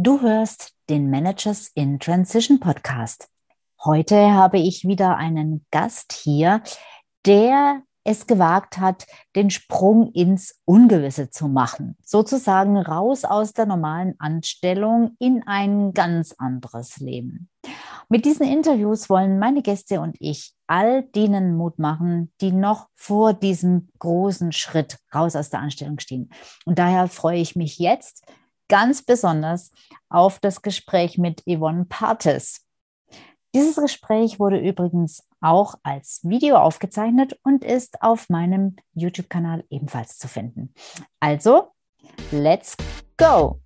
Du hörst den Managers in Transition Podcast. Heute habe ich wieder einen Gast hier, der es gewagt hat, den Sprung ins Ungewisse zu machen. Sozusagen raus aus der normalen Anstellung in ein ganz anderes Leben. Mit diesen Interviews wollen meine Gäste und ich all denen Mut machen, die noch vor diesem großen Schritt raus aus der Anstellung stehen. Und daher freue ich mich jetzt ganz besonders auf das Gespräch mit Yvonne Partes. Dieses Gespräch wurde übrigens auch als Video aufgezeichnet und ist auf meinem YouTube-Kanal ebenfalls zu finden. Also, let's go!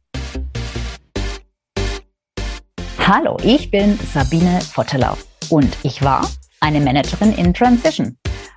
Hallo, ich bin Sabine Vottelau und ich war eine Managerin in Transition.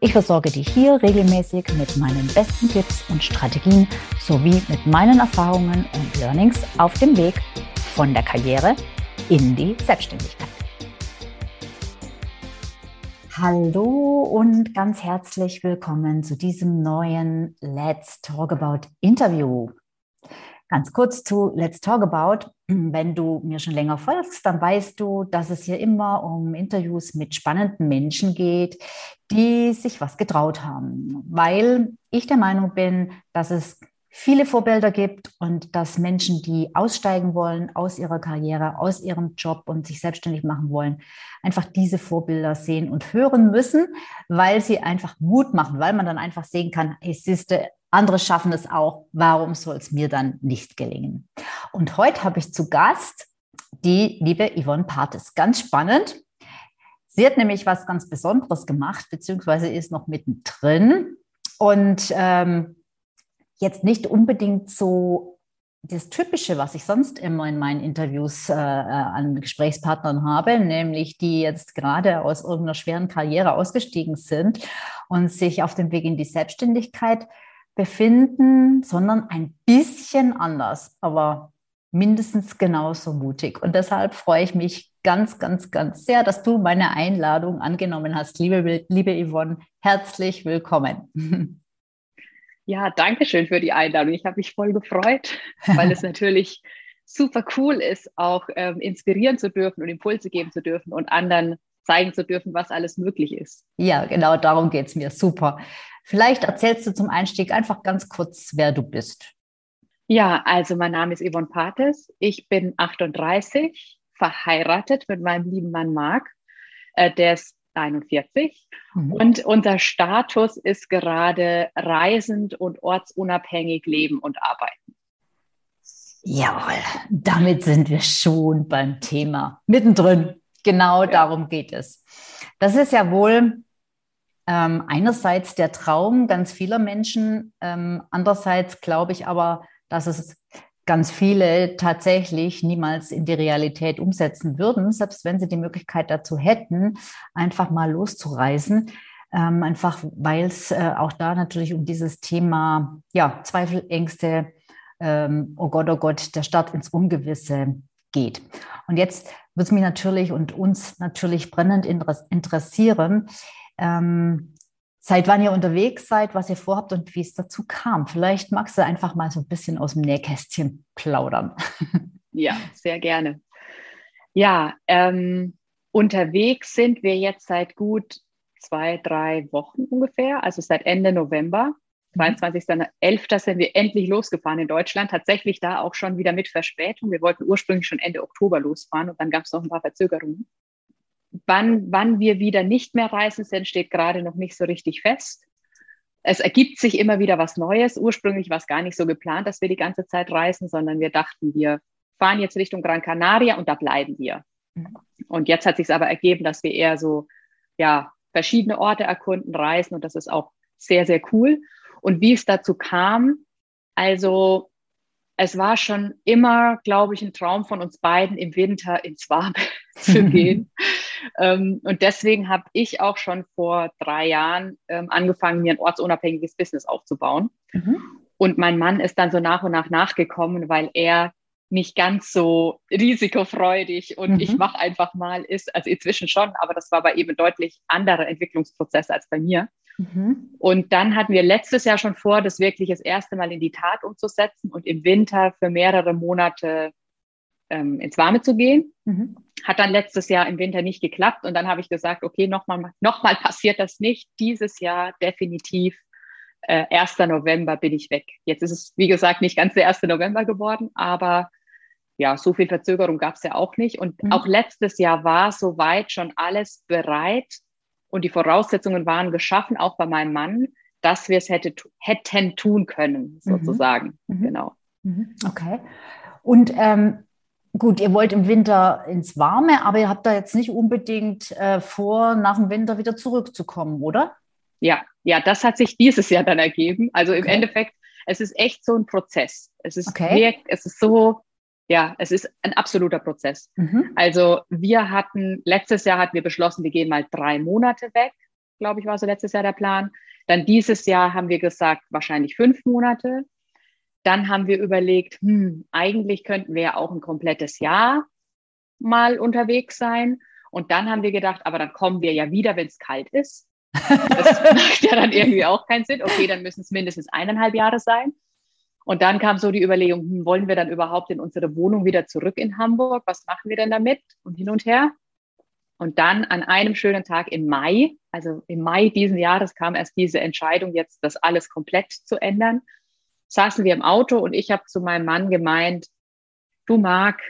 Ich versorge dich hier regelmäßig mit meinen besten Tipps und Strategien sowie mit meinen Erfahrungen und Learnings auf dem Weg von der Karriere in die Selbstständigkeit. Hallo und ganz herzlich willkommen zu diesem neuen Let's Talk About Interview. Ganz kurz zu Let's Talk About. Wenn du mir schon länger folgst, dann weißt du, dass es hier immer um Interviews mit spannenden Menschen geht, die sich was getraut haben. Weil ich der Meinung bin, dass es viele Vorbilder gibt und dass Menschen, die aussteigen wollen aus ihrer Karriere, aus ihrem Job und sich selbstständig machen wollen, einfach diese Vorbilder sehen und hören müssen, weil sie einfach Mut machen, weil man dann einfach sehen kann, hey, siehste, andere schaffen es auch. Warum soll es mir dann nicht gelingen? Und heute habe ich zu Gast die liebe Yvonne Partes. Ganz spannend. Sie hat nämlich was ganz Besonderes gemacht, beziehungsweise ist noch mittendrin und ähm, jetzt nicht unbedingt so das Typische, was ich sonst immer in meinen Interviews äh, äh an Gesprächspartnern habe, nämlich die jetzt gerade aus irgendeiner schweren Karriere ausgestiegen sind und sich auf dem Weg in die Selbstständigkeit befinden, sondern ein bisschen anders, aber mindestens genauso mutig. Und deshalb freue ich mich ganz, ganz, ganz sehr, dass du meine Einladung angenommen hast. Liebe, liebe Yvonne, herzlich willkommen. Ja, danke schön für die Einladung. Ich habe mich voll gefreut, weil es natürlich super cool ist, auch ähm, inspirieren zu dürfen und Impulse geben zu dürfen und anderen zeigen zu dürfen, was alles möglich ist. Ja, genau darum geht es mir. Super. Vielleicht erzählst du zum Einstieg einfach ganz kurz, wer du bist. Ja, also mein Name ist Yvonne Pates. Ich bin 38, verheiratet mit meinem lieben Mann Marc. Äh, der ist 41. Mhm. Und unser Status ist gerade reisend und ortsunabhängig leben und arbeiten. Jawohl, damit sind wir schon beim Thema. Mittendrin. Genau ja. darum geht es. Das ist ja wohl ähm, einerseits der Traum ganz vieler Menschen, ähm, andererseits glaube ich aber, dass es ganz viele tatsächlich niemals in die Realität umsetzen würden, selbst wenn sie die Möglichkeit dazu hätten, einfach mal loszureisen. Ähm, einfach weil es äh, auch da natürlich um dieses Thema ja, Zweifel, Ängste, ähm, oh Gott, oh Gott, der Start ins Ungewisse geht. Und jetzt wird es mich natürlich und uns natürlich brennend interessieren, ähm, seit wann ihr unterwegs seid, was ihr vorhabt und wie es dazu kam. Vielleicht magst du einfach mal so ein bisschen aus dem Nähkästchen plaudern. Ja, sehr gerne. Ja, ähm, unterwegs sind wir jetzt seit gut zwei, drei Wochen ungefähr, also seit Ende November. 22.11. Mhm. sind wir endlich losgefahren in Deutschland. Tatsächlich da auch schon wieder mit Verspätung. Wir wollten ursprünglich schon Ende Oktober losfahren und dann gab es noch ein paar Verzögerungen. Wann, wann wir wieder nicht mehr reisen sind, steht gerade noch nicht so richtig fest. Es ergibt sich immer wieder was Neues. Ursprünglich war es gar nicht so geplant, dass wir die ganze Zeit reisen, sondern wir dachten, wir fahren jetzt Richtung Gran Canaria und da bleiben wir. Mhm. Und jetzt hat sich aber ergeben, dass wir eher so, ja, verschiedene Orte erkunden, reisen und das ist auch sehr, sehr cool. Und wie es dazu kam, also es war schon immer, glaube ich, ein Traum von uns beiden, im Winter ins warme zu gehen. ähm, und deswegen habe ich auch schon vor drei Jahren ähm, angefangen, mir ein ortsunabhängiges Business aufzubauen. Mhm. Und mein Mann ist dann so nach und nach nachgekommen, weil er nicht ganz so risikofreudig und mhm. ich mache einfach mal ist, also inzwischen schon, aber das war aber eben deutlich anderer Entwicklungsprozess als bei mir. Mhm. Und dann hatten wir letztes Jahr schon vor, das wirklich das erste Mal in die Tat umzusetzen und im Winter für mehrere Monate ähm, ins Warme zu gehen. Mhm. Hat dann letztes Jahr im Winter nicht geklappt und dann habe ich gesagt, okay, nochmal noch mal passiert das nicht. Dieses Jahr definitiv äh, 1. November bin ich weg. Jetzt ist es, wie gesagt, nicht ganz der 1. November geworden, aber ja, so viel Verzögerung gab es ja auch nicht. Und mhm. auch letztes Jahr war soweit schon alles bereit und die Voraussetzungen waren geschaffen, auch bei meinem Mann, dass wir es hätte, hätten tun können, mhm. sozusagen. Mhm. Genau. Mhm. Okay. Und ähm, gut, ihr wollt im Winter ins Warme, aber ihr habt da jetzt nicht unbedingt äh, vor, nach dem Winter wieder zurückzukommen, oder? Ja, ja, das hat sich dieses Jahr dann ergeben. Also im okay. Endeffekt, es ist echt so ein Prozess. Es ist, okay. es ist so, ja, es ist ein absoluter Prozess. Mhm. Also wir hatten, letztes Jahr hatten wir beschlossen, wir gehen mal drei Monate weg, glaube ich, war so letztes Jahr der Plan. Dann dieses Jahr haben wir gesagt, wahrscheinlich fünf Monate. Dann haben wir überlegt, hm, eigentlich könnten wir ja auch ein komplettes Jahr mal unterwegs sein. Und dann haben wir gedacht, aber dann kommen wir ja wieder, wenn es kalt ist. Das macht ja dann irgendwie auch keinen Sinn. Okay, dann müssen es mindestens eineinhalb Jahre sein. Und dann kam so die Überlegung, hm, wollen wir dann überhaupt in unsere Wohnung wieder zurück in Hamburg? Was machen wir denn damit? Und hin und her. Und dann an einem schönen Tag im Mai, also im Mai diesen Jahres kam erst diese Entscheidung, jetzt das alles komplett zu ändern, saßen wir im Auto und ich habe zu meinem Mann gemeint, du Marc,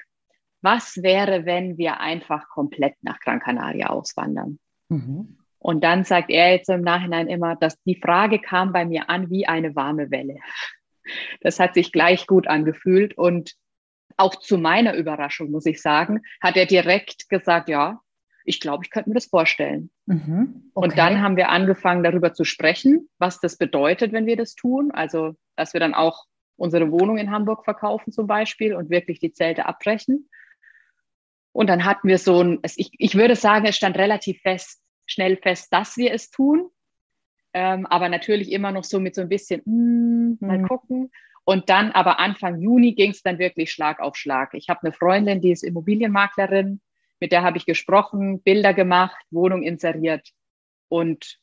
was wäre, wenn wir einfach komplett nach Gran Canaria auswandern? Mhm. Und dann sagt er jetzt im Nachhinein immer, dass die Frage kam bei mir an wie eine warme Welle. Das hat sich gleich gut angefühlt und auch zu meiner Überraschung, muss ich sagen, hat er direkt gesagt, ja, ich glaube, ich könnte mir das vorstellen. Mhm, okay. Und dann haben wir angefangen, darüber zu sprechen, was das bedeutet, wenn wir das tun. Also, dass wir dann auch unsere Wohnung in Hamburg verkaufen zum Beispiel und wirklich die Zelte abbrechen. Und dann hatten wir so ein, ich, ich würde sagen, es stand relativ fest, schnell fest, dass wir es tun. Ähm, aber natürlich immer noch so mit so ein bisschen, mm, mal mhm. gucken. Und dann aber Anfang Juni ging es dann wirklich Schlag auf Schlag. Ich habe eine Freundin, die ist Immobilienmaklerin, mit der habe ich gesprochen, Bilder gemacht, Wohnung inseriert und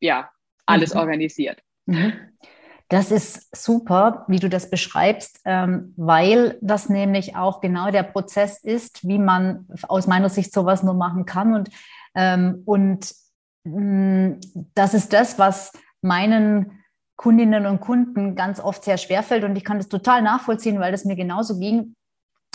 ja, alles mhm. organisiert. Mhm. Das ist super, wie du das beschreibst, ähm, weil das nämlich auch genau der Prozess ist, wie man aus meiner Sicht sowas nur machen kann. Und, ähm, und Mm, das ist das, was meinen Kundinnen und Kunden ganz oft sehr schwer fällt. Und ich kann das total nachvollziehen, weil das mir genauso ging,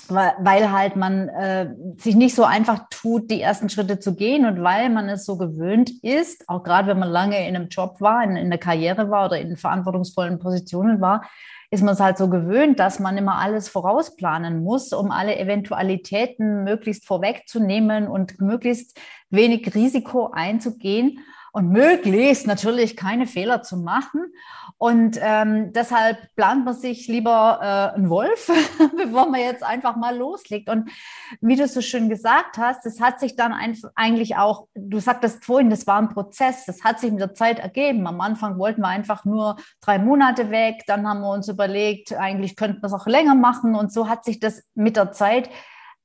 weil halt man äh, sich nicht so einfach tut, die ersten Schritte zu gehen. Und weil man es so gewöhnt ist, auch gerade wenn man lange in einem Job war, in, in der Karriere war oder in verantwortungsvollen Positionen war, ist man es halt so gewöhnt, dass man immer alles vorausplanen muss, um alle Eventualitäten möglichst vorwegzunehmen und möglichst wenig Risiko einzugehen und möglichst natürlich keine Fehler zu machen. Und ähm, deshalb plant man sich lieber äh, einen Wolf, bevor man jetzt einfach mal loslegt. Und wie du so schön gesagt hast, das hat sich dann eigentlich auch, du sagtest vorhin, das war ein Prozess, das hat sich mit der Zeit ergeben. Am Anfang wollten wir einfach nur drei Monate weg, dann haben wir uns überlegt, eigentlich könnten wir es auch länger machen. Und so hat sich das mit der Zeit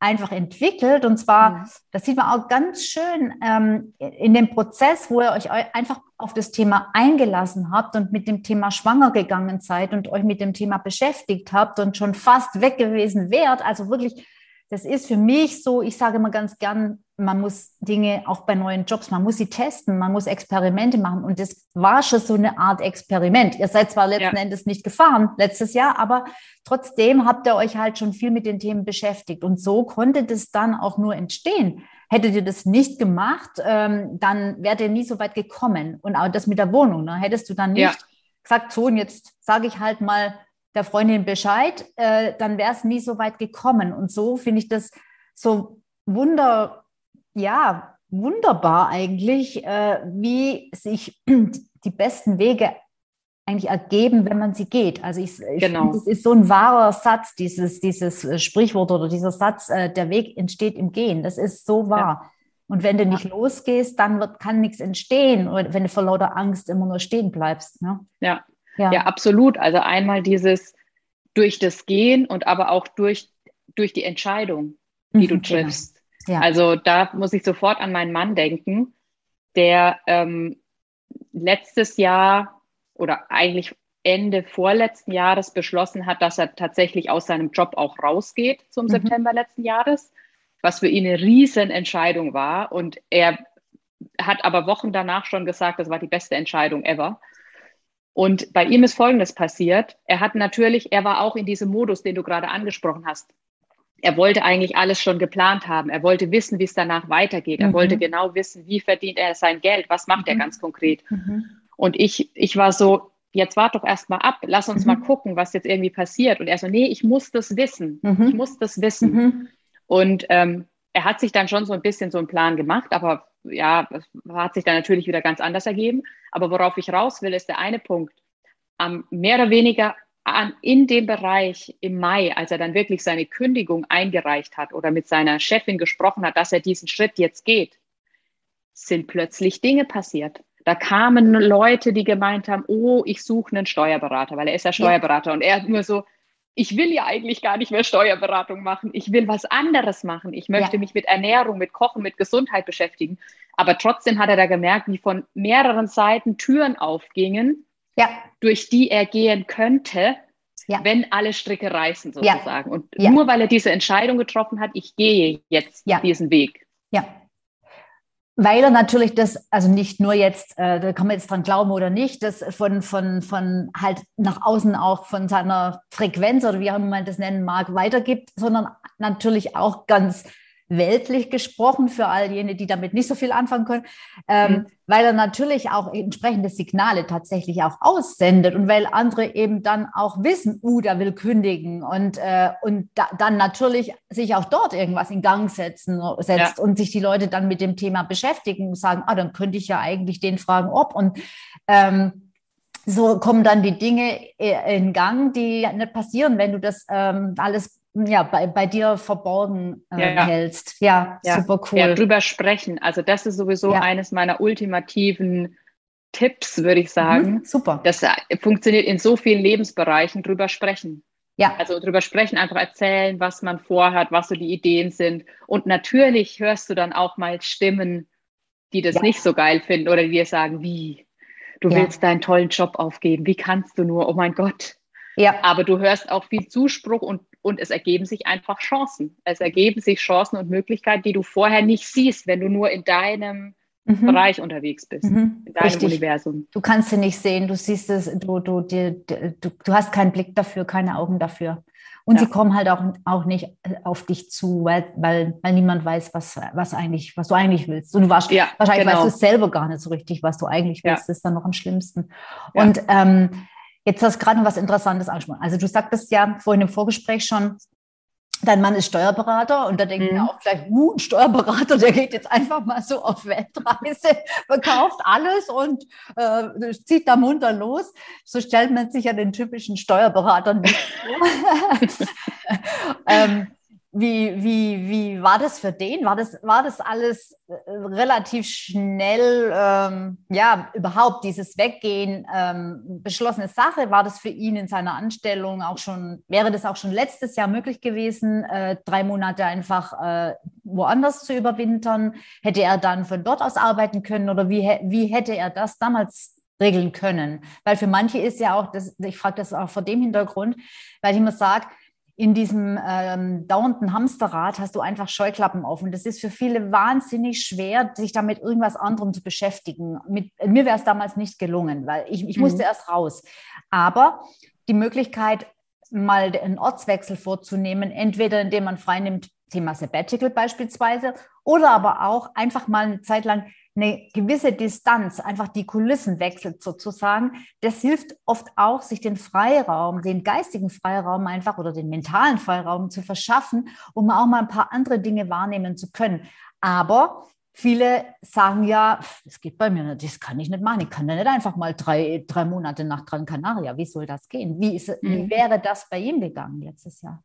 einfach entwickelt. Und zwar, ja. das sieht man auch ganz schön ähm, in dem Prozess, wo ihr euch einfach auf das Thema eingelassen habt und mit dem Thema schwanger gegangen seid und euch mit dem Thema beschäftigt habt und schon fast weg gewesen wärt. Also wirklich das ist für mich so, ich sage immer ganz gern, man muss Dinge auch bei neuen Jobs, man muss sie testen, man muss Experimente machen. Und das war schon so eine Art Experiment. Ihr seid zwar letzten ja. Endes nicht gefahren letztes Jahr, aber trotzdem habt ihr euch halt schon viel mit den Themen beschäftigt. Und so konnte das dann auch nur entstehen. Hättet ihr das nicht gemacht, ähm, dann wärt ihr nie so weit gekommen. Und auch das mit der Wohnung, ne? hättest du dann nicht ja. gesagt, so, und jetzt sage ich halt mal, der Freundin Bescheid, äh, dann wäre es nie so weit gekommen. Und so finde ich das so wunder, ja, wunderbar eigentlich, äh, wie sich die besten Wege eigentlich ergeben, wenn man sie geht. Also ich, ich genau. finde, das ist so ein wahrer Satz, dieses, dieses äh, Sprichwort oder dieser Satz, äh, der Weg entsteht im Gehen. Das ist so wahr. Ja. Und wenn du nicht losgehst, dann wird, kann nichts entstehen, wenn du vor lauter Angst immer nur stehen bleibst. Ne? Ja. Ja, ja, absolut. Also einmal dieses durch das Gehen und aber auch durch, durch die Entscheidung, die mhm, du genau. triffst. Genau. Ja. Also da muss ich sofort an meinen Mann denken, der ähm, letztes Jahr oder eigentlich Ende vorletzten Jahres beschlossen hat, dass er tatsächlich aus seinem Job auch rausgeht zum mhm. September letzten Jahres, was für ihn eine Riesenentscheidung war. Und er hat aber Wochen danach schon gesagt, das war die beste Entscheidung ever. Und bei ihm ist Folgendes passiert. Er hat natürlich, er war auch in diesem Modus, den du gerade angesprochen hast. Er wollte eigentlich alles schon geplant haben. Er wollte wissen, wie es danach weitergeht. Er mhm. wollte genau wissen, wie verdient er sein Geld, was macht mhm. er ganz konkret. Mhm. Und ich, ich war so, jetzt wart doch erst mal ab, lass uns mal mhm. gucken, was jetzt irgendwie passiert. Und er so, nee, ich muss das wissen. Mhm. Ich muss das wissen. Mhm. Und ähm, er hat sich dann schon so ein bisschen so einen Plan gemacht, aber ja, hat sich dann natürlich wieder ganz anders ergeben. Aber worauf ich raus will, ist der eine Punkt. Ähm, mehr oder weniger an, in dem Bereich im Mai, als er dann wirklich seine Kündigung eingereicht hat oder mit seiner Chefin gesprochen hat, dass er diesen Schritt jetzt geht, sind plötzlich Dinge passiert. Da kamen Leute, die gemeint haben, oh, ich suche einen Steuerberater, weil er ist ja Steuerberater. Ja. Und er nur so, ich will ja eigentlich gar nicht mehr Steuerberatung machen. Ich will was anderes machen. Ich möchte ja. mich mit Ernährung, mit Kochen, mit Gesundheit beschäftigen. Aber trotzdem hat er da gemerkt, wie von mehreren Seiten Türen aufgingen, ja. durch die er gehen könnte, ja. wenn alle Stricke reißen sozusagen. Und nur weil er diese Entscheidung getroffen hat, ich gehe jetzt diesen Weg. Ja, weil er natürlich das, also nicht nur jetzt, äh, da kann man jetzt dran glauben oder nicht, das von, von, von halt nach außen auch von seiner Frequenz oder wie auch immer man das nennen mag, weitergibt, sondern natürlich auch ganz weltlich gesprochen für all jene, die damit nicht so viel anfangen können, ähm, mhm. weil er natürlich auch entsprechende Signale tatsächlich auch aussendet und weil andere eben dann auch wissen, uh, der will kündigen und, äh, und da, dann natürlich sich auch dort irgendwas in Gang setzen, setzt ja. und sich die Leute dann mit dem Thema beschäftigen und sagen, ah, dann könnte ich ja eigentlich den fragen, ob und ähm, so kommen dann die Dinge äh, in Gang, die nicht passieren, wenn du das ähm, alles ja, bei, bei dir verborgen äh, ja, hältst. Ja, ja, super cool. Ja, drüber sprechen. Also das ist sowieso ja. eines meiner ultimativen Tipps, würde ich sagen. Mhm, super. Das äh, funktioniert in so vielen Lebensbereichen, drüber sprechen. Ja. Also drüber sprechen, einfach erzählen, was man vorhat, was so die Ideen sind. Und natürlich hörst du dann auch mal Stimmen, die das nicht so geil finden oder die dir sagen, wie, du willst deinen tollen Job aufgeben, wie kannst du nur, oh mein Gott. Ja. Aber du hörst auch viel Zuspruch und und es ergeben sich einfach Chancen. Es ergeben sich Chancen und Möglichkeiten, die du vorher nicht siehst, wenn du nur in deinem mhm. Bereich unterwegs bist, mhm. in deinem Richtig. Universum. Du kannst sie nicht sehen, du siehst es, du, du, du, du, du hast keinen Blick dafür, keine Augen dafür. Und ja. sie kommen halt auch, auch nicht auf dich zu, weil, weil, weil niemand weiß, was, was, eigentlich, was du eigentlich willst. Und du warst, ja, wahrscheinlich genau. weißt du selber gar nicht so richtig, was du eigentlich willst. Ja. Das ist dann noch am schlimmsten. Und ähm, Jetzt hast du gerade noch was Interessantes angesprochen. Also du sagtest ja vorhin im Vorgespräch schon, dein Mann ist Steuerberater und da denken mhm. auch gleich, uh, ein Steuerberater, der geht jetzt einfach mal so auf Weltreise, verkauft alles und äh, zieht da munter los. So stellt man sich ja den typischen Steuerberater nicht vor. ähm, wie, wie, wie war das für den? War das, war das alles äh, relativ schnell, ähm, ja, überhaupt dieses Weggehen ähm, beschlossene Sache? War das für ihn in seiner Anstellung auch schon, wäre das auch schon letztes Jahr möglich gewesen, äh, drei Monate einfach äh, woanders zu überwintern? Hätte er dann von dort aus arbeiten können oder wie, wie hätte er das damals regeln können? Weil für manche ist ja auch, das, ich frage das auch vor dem Hintergrund, weil ich immer sage, in diesem ähm, dauernden Hamsterrad hast du einfach Scheuklappen auf. Und das ist für viele wahnsinnig schwer, sich damit irgendwas anderem zu beschäftigen. Mit, mir wäre es damals nicht gelungen, weil ich, ich mhm. musste erst raus. Aber die Möglichkeit, mal einen Ortswechsel vorzunehmen, entweder indem man freinimmt, Thema Sabbatical beispielsweise, oder aber auch einfach mal eine Zeit lang eine gewisse Distanz, einfach die Kulissen wechselt sozusagen, das hilft oft auch, sich den Freiraum, den geistigen Freiraum einfach oder den mentalen Freiraum zu verschaffen, um auch mal ein paar andere Dinge wahrnehmen zu können. Aber viele sagen ja, es geht bei mir nicht, das kann ich nicht machen. Ich kann ja nicht einfach mal drei, drei Monate nach Gran Canaria. Wie soll das gehen? Wie, ist, mhm. wie wäre das bei ihm gegangen letztes Jahr?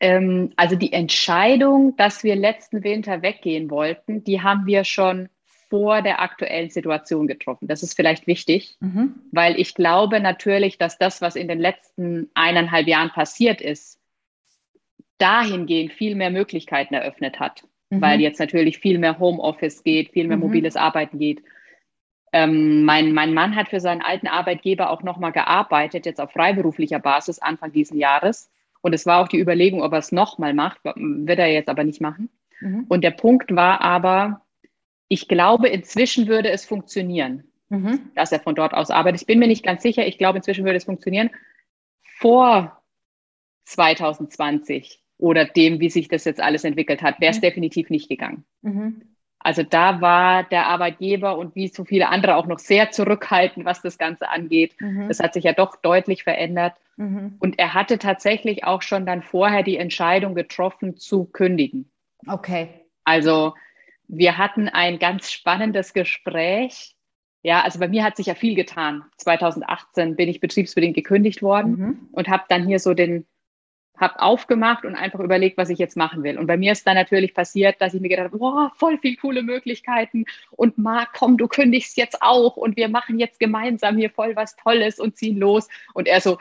Ähm, also die Entscheidung, dass wir letzten Winter weggehen wollten, die haben wir schon vor der aktuellen Situation getroffen. Das ist vielleicht wichtig, mhm. weil ich glaube natürlich, dass das, was in den letzten eineinhalb Jahren passiert ist, dahingehend viel mehr Möglichkeiten eröffnet hat, mhm. weil jetzt natürlich viel mehr Homeoffice geht, viel mehr mhm. mobiles Arbeiten geht. Ähm, mein, mein Mann hat für seinen alten Arbeitgeber auch nochmal gearbeitet, jetzt auf freiberuflicher Basis Anfang diesen Jahres. Und es war auch die Überlegung, ob er es nochmal macht, wird er jetzt aber nicht machen. Mhm. Und der Punkt war aber, ich glaube, inzwischen würde es funktionieren, mhm. dass er von dort aus arbeitet. Ich bin mir nicht ganz sicher. Ich glaube, inzwischen würde es funktionieren. Vor 2020 oder dem, wie sich das jetzt alles entwickelt hat, wäre es mhm. definitiv nicht gegangen. Also da war der Arbeitgeber und wie so viele andere auch noch sehr zurückhaltend, was das Ganze angeht. Mhm. Das hat sich ja doch deutlich verändert. Mhm. Und er hatte tatsächlich auch schon dann vorher die Entscheidung getroffen, zu kündigen. Okay. Also wir hatten ein ganz spannendes Gespräch. Ja, also bei mir hat sich ja viel getan. 2018 bin ich betriebsbedingt gekündigt worden mhm. und habe dann hier so den, habe aufgemacht und einfach überlegt, was ich jetzt machen will. Und bei mir ist dann natürlich passiert, dass ich mir gedacht habe, boah, voll viel coole Möglichkeiten und Marc, komm, du kündigst jetzt auch und wir machen jetzt gemeinsam hier voll was Tolles und ziehen los. Und er so,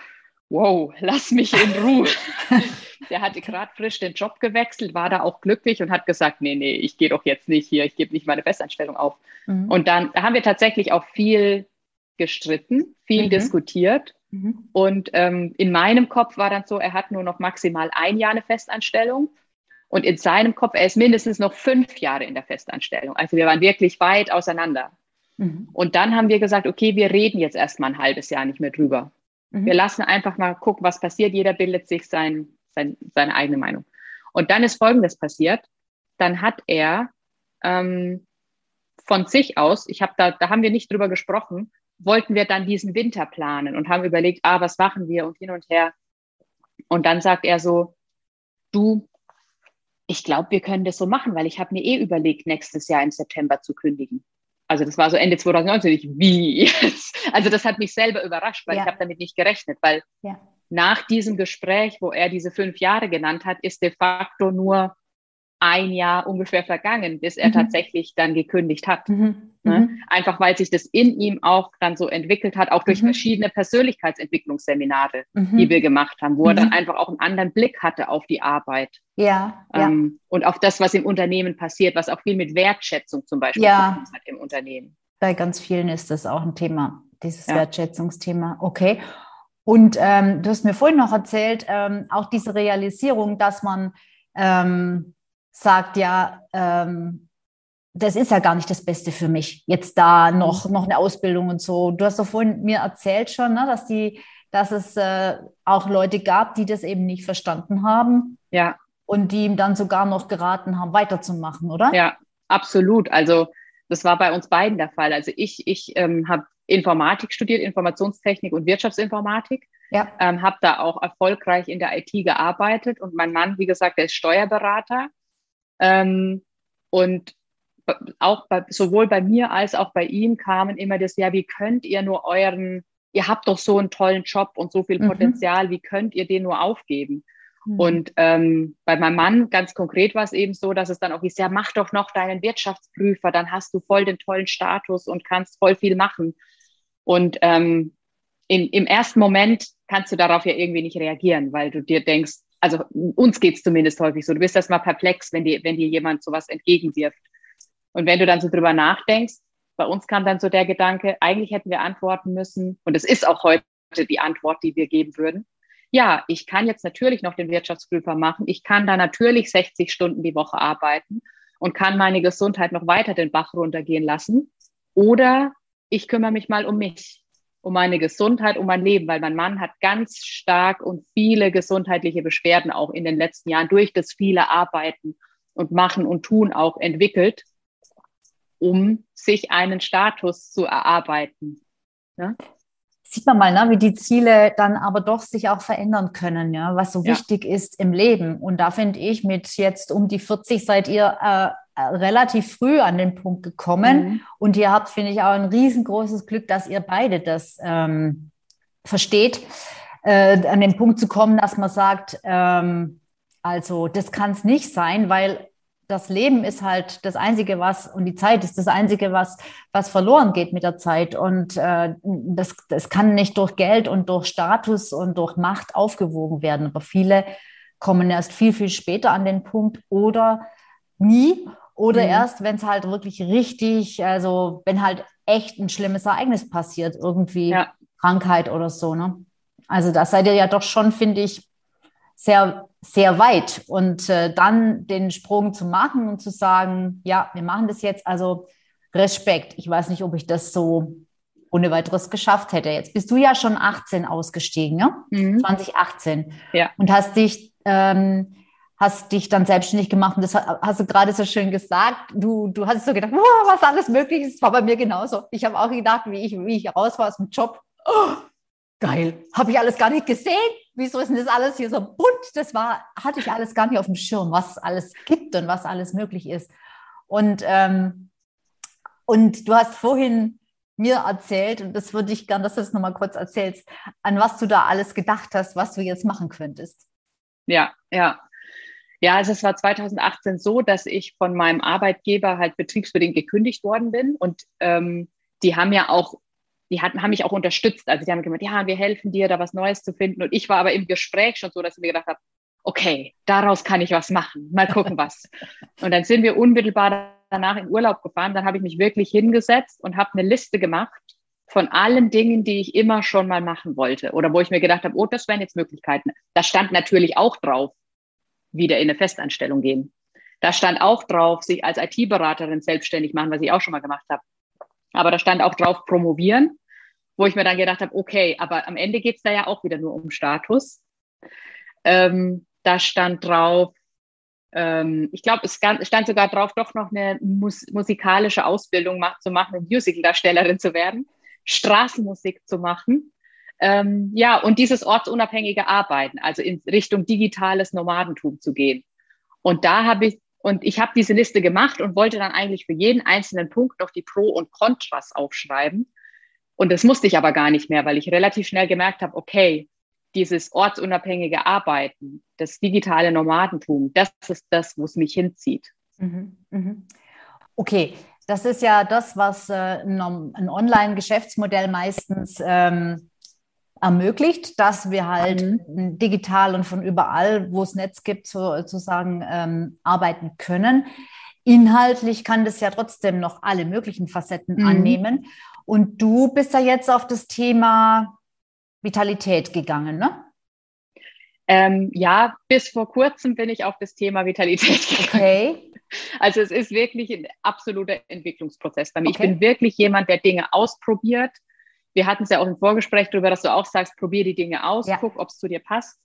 wow, lass mich in Ruhe. Der hatte gerade frisch den Job gewechselt, war da auch glücklich und hat gesagt, nee, nee, ich gehe doch jetzt nicht hier, ich gebe nicht meine Festanstellung auf. Mhm. Und dann haben wir tatsächlich auch viel gestritten, viel mhm. diskutiert. Mhm. Und ähm, in meinem Kopf war dann so, er hat nur noch maximal ein Jahr eine Festanstellung. Und in seinem Kopf, er ist mindestens noch fünf Jahre in der Festanstellung. Also wir waren wirklich weit auseinander. Mhm. Und dann haben wir gesagt, okay, wir reden jetzt erstmal ein halbes Jahr nicht mehr drüber. Mhm. Wir lassen einfach mal gucken, was passiert. Jeder bildet sich sein, sein, seine eigene Meinung. Und dann ist Folgendes passiert. Dann hat er ähm, von sich aus, ich habe da, da haben wir nicht drüber gesprochen, wollten wir dann diesen Winter planen und haben überlegt, ah, was machen wir und hin und her. Und dann sagt er so, du, ich glaube, wir können das so machen, weil ich habe mir eh überlegt, nächstes Jahr im September zu kündigen. Also das war so Ende 2019. Ich, wie? Also das hat mich selber überrascht, weil ja. ich habe damit nicht gerechnet, weil ja. nach diesem Gespräch, wo er diese fünf Jahre genannt hat, ist de facto nur ein Jahr ungefähr vergangen, bis er mhm. tatsächlich dann gekündigt hat. Mhm. Ne? Mhm. Einfach weil sich das in ihm auch dann so entwickelt hat, auch durch mhm. verschiedene Persönlichkeitsentwicklungsseminare, mhm. die wir gemacht haben, wo er dann mhm. einfach auch einen anderen Blick hatte auf die Arbeit. Ja, ähm, ja. Und auf das, was im Unternehmen passiert, was auch viel mit Wertschätzung zum Beispiel ja. hat im Unternehmen. Bei ganz vielen ist das auch ein Thema, dieses ja. Wertschätzungsthema. Okay. Und ähm, du hast mir vorhin noch erzählt, ähm, auch diese Realisierung, dass man ähm, sagt, ja, ähm, das ist ja gar nicht das Beste für mich, jetzt da noch, mhm. noch eine Ausbildung und so. Du hast doch vorhin mir erzählt schon, ne, dass, die, dass es äh, auch Leute gab, die das eben nicht verstanden haben. Ja. Und die ihm dann sogar noch geraten haben, weiterzumachen, oder? Ja, absolut. Also das war bei uns beiden der Fall. Also ich, ich ähm, habe Informatik studiert, Informationstechnik und Wirtschaftsinformatik. Ja. Ähm, habe da auch erfolgreich in der IT gearbeitet und mein Mann, wie gesagt, der ist Steuerberater. Ähm, und auch bei, sowohl bei mir als auch bei ihm kamen immer das, ja, wie könnt ihr nur euren, ihr habt doch so einen tollen Job und so viel mhm. Potenzial, mhm. wie könnt ihr den nur aufgeben? Mhm. Und ähm, bei meinem Mann ganz konkret war es eben so, dass es dann auch hieß, ja, mach doch noch deinen Wirtschaftsprüfer, dann hast du voll den tollen Status und kannst voll viel machen. Und ähm, in, im ersten Moment kannst du darauf ja irgendwie nicht reagieren, weil du dir denkst, also uns geht es zumindest häufig so, du bist erstmal perplex, wenn dir, wenn dir jemand sowas entgegenwirft. Und wenn du dann so drüber nachdenkst, bei uns kam dann so der Gedanke, eigentlich hätten wir antworten müssen, und es ist auch heute die Antwort, die wir geben würden. Ja, ich kann jetzt natürlich noch den Wirtschaftsprüfer machen. Ich kann da natürlich 60 Stunden die Woche arbeiten und kann meine Gesundheit noch weiter den Bach runtergehen lassen. Oder ich kümmere mich mal um mich um meine Gesundheit, um mein Leben, weil mein Mann hat ganz stark und viele gesundheitliche Beschwerden auch in den letzten Jahren durch das viele Arbeiten und Machen und Tun auch entwickelt, um sich einen Status zu erarbeiten. Ja? Sieht man mal, ne, wie die Ziele dann aber doch sich auch verändern können, ja, was so ja. wichtig ist im Leben. Und da finde ich, mit jetzt um die 40 seid ihr äh, relativ früh an den Punkt gekommen. Mhm. Und ihr habt, finde ich, auch ein riesengroßes Glück, dass ihr beide das ähm, versteht, äh, an den Punkt zu kommen, dass man sagt, ähm, also das kann es nicht sein, weil das Leben ist halt das Einzige, was, und die Zeit ist das Einzige, was, was verloren geht mit der Zeit. Und äh, das, das kann nicht durch Geld und durch Status und durch Macht aufgewogen werden. Aber viele kommen erst viel, viel später an den Punkt oder nie oder mhm. erst, wenn es halt wirklich richtig, also wenn halt echt ein schlimmes Ereignis passiert, irgendwie ja. Krankheit oder so. Ne? Also da seid ihr ja doch schon, finde ich, sehr, sehr weit. Und äh, dann den Sprung zu machen und zu sagen, ja, wir machen das jetzt, also Respekt. Ich weiß nicht, ob ich das so ohne weiteres geschafft hätte. Jetzt bist du ja schon 18 ausgestiegen, ja? Mhm. 2018. Ja. Und hast dich, ähm, hast dich dann selbstständig gemacht. Und das hast du gerade so schön gesagt. Du, du hast so gedacht, oh, was alles möglich ist. Das war bei mir genauso. Ich habe auch gedacht, wie ich, wie ich raus war aus dem Job. Oh, geil, habe ich alles gar nicht gesehen. Wieso ist denn das alles hier so bunt? Das war, hatte ich alles gar nicht auf dem Schirm, was alles gibt und was alles möglich ist. Und, ähm, und du hast vorhin mir erzählt, und das würde ich gerne, dass du das nochmal kurz erzählst, an was du da alles gedacht hast, was du jetzt machen könntest. Ja, ja. Ja, also es war 2018 so, dass ich von meinem Arbeitgeber halt betriebsbedingt gekündigt worden bin. Und ähm, die haben ja auch die hatten, haben mich auch unterstützt. Also die haben gemeint, ja, wir helfen dir, da was Neues zu finden. Und ich war aber im Gespräch schon so, dass ich mir gedacht habe, okay, daraus kann ich was machen. Mal gucken, was. und dann sind wir unmittelbar danach in Urlaub gefahren. Dann habe ich mich wirklich hingesetzt und habe eine Liste gemacht von allen Dingen, die ich immer schon mal machen wollte oder wo ich mir gedacht habe, oh, das wären jetzt Möglichkeiten. Da stand natürlich auch drauf, wieder in eine Festanstellung gehen. Da stand auch drauf, sich als IT-Beraterin selbstständig machen, was ich auch schon mal gemacht habe. Aber da stand auch drauf promovieren, wo ich mir dann gedacht habe, okay, aber am Ende geht es da ja auch wieder nur um Status. Ähm, da stand drauf, ähm, ich glaube, es stand sogar drauf, doch noch eine mus musikalische Ausbildung zu machen, Musical-Darstellerin zu werden, Straßenmusik zu machen. Ähm, ja, und dieses ortsunabhängige Arbeiten, also in Richtung digitales Nomadentum zu gehen. Und da habe ich und ich habe diese Liste gemacht und wollte dann eigentlich für jeden einzelnen Punkt noch die Pro und Kontras aufschreiben. Und das musste ich aber gar nicht mehr, weil ich relativ schnell gemerkt habe, okay, dieses ortsunabhängige Arbeiten, das digitale Nomadentum, das ist das, wo es mich hinzieht. Mhm, mhm. Okay, das ist ja das, was äh, ein, Online-Geschäftsmodell meistens ähm, ermöglicht, dass wir halt mhm. digital und von überall, wo es Netz gibt, sozusagen ähm, arbeiten können. Inhaltlich kann das ja trotzdem noch alle möglichen Facetten mhm. annehmen. Und du bist ja jetzt auf das Thema Vitalität gegangen, ne? Ähm, ja, bis vor kurzem bin ich auf das Thema Vitalität gegangen. Okay. Also es ist wirklich ein absoluter Entwicklungsprozess bei mir. Okay. Ich bin wirklich jemand, der Dinge ausprobiert, wir hatten es ja auch im Vorgespräch darüber, dass du auch sagst, probier die Dinge aus, ja. guck, ob es zu dir passt.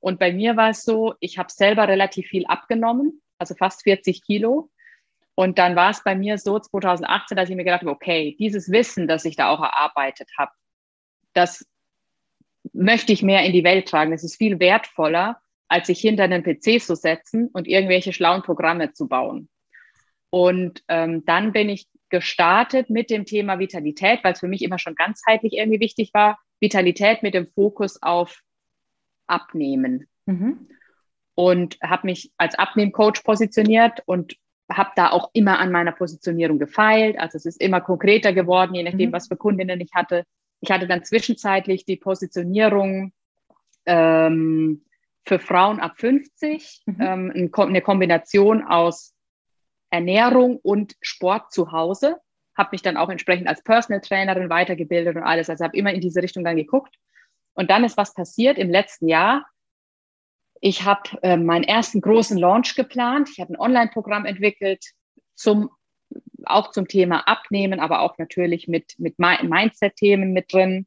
Und bei mir war es so, ich habe selber relativ viel abgenommen, also fast 40 Kilo. Und dann war es bei mir so 2018, dass ich mir gedacht habe, okay, dieses Wissen, das ich da auch erarbeitet habe, das möchte ich mehr in die Welt tragen. Das ist viel wertvoller, als sich hinter einen PC zu setzen und irgendwelche schlauen Programme zu bauen. Und ähm, dann bin ich gestartet mit dem Thema Vitalität, weil es für mich immer schon ganzheitlich irgendwie wichtig war. Vitalität mit dem Fokus auf Abnehmen. Mhm. Und habe mich als Abnehmcoach positioniert und habe da auch immer an meiner Positionierung gefeilt. Also es ist immer konkreter geworden, je nachdem, mhm. was für Kundinnen ich hatte. Ich hatte dann zwischenzeitlich die Positionierung ähm, für Frauen ab 50, mhm. ähm, eine Kombination aus Ernährung und Sport zu Hause. Habe mich dann auch entsprechend als Personal Trainerin weitergebildet und alles. Also habe immer in diese Richtung dann geguckt. Und dann ist was passiert im letzten Jahr. Ich habe äh, meinen ersten großen Launch geplant. Ich habe ein Online-Programm entwickelt zum auch zum Thema Abnehmen, aber auch natürlich mit, mit Mindset-Themen mit drin.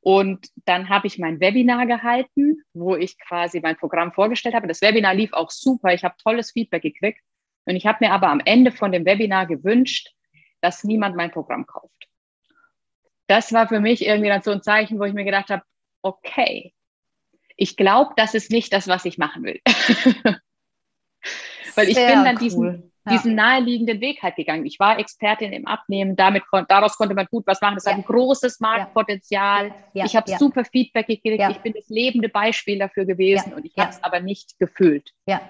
Und dann habe ich mein Webinar gehalten, wo ich quasi mein Programm vorgestellt habe. Das Webinar lief auch super. Ich habe tolles Feedback gekriegt. Und ich habe mir aber am Ende von dem Webinar gewünscht, dass niemand mein Programm kauft. Das war für mich irgendwie dann so ein Zeichen, wo ich mir gedacht habe, okay, ich glaube, das ist nicht das, was ich machen will. Weil ich bin dann cool. diesen, ja. diesen naheliegenden Weg halt gegangen. Ich war Expertin im Abnehmen, damit daraus konnte man gut was machen. Das ja. hat ein großes Marktpotenzial. Ja. ich habe super Feedback gekriegt. Ich bin das lebende Beispiel dafür gewesen und ich habe es aber nicht gefühlt. Ja.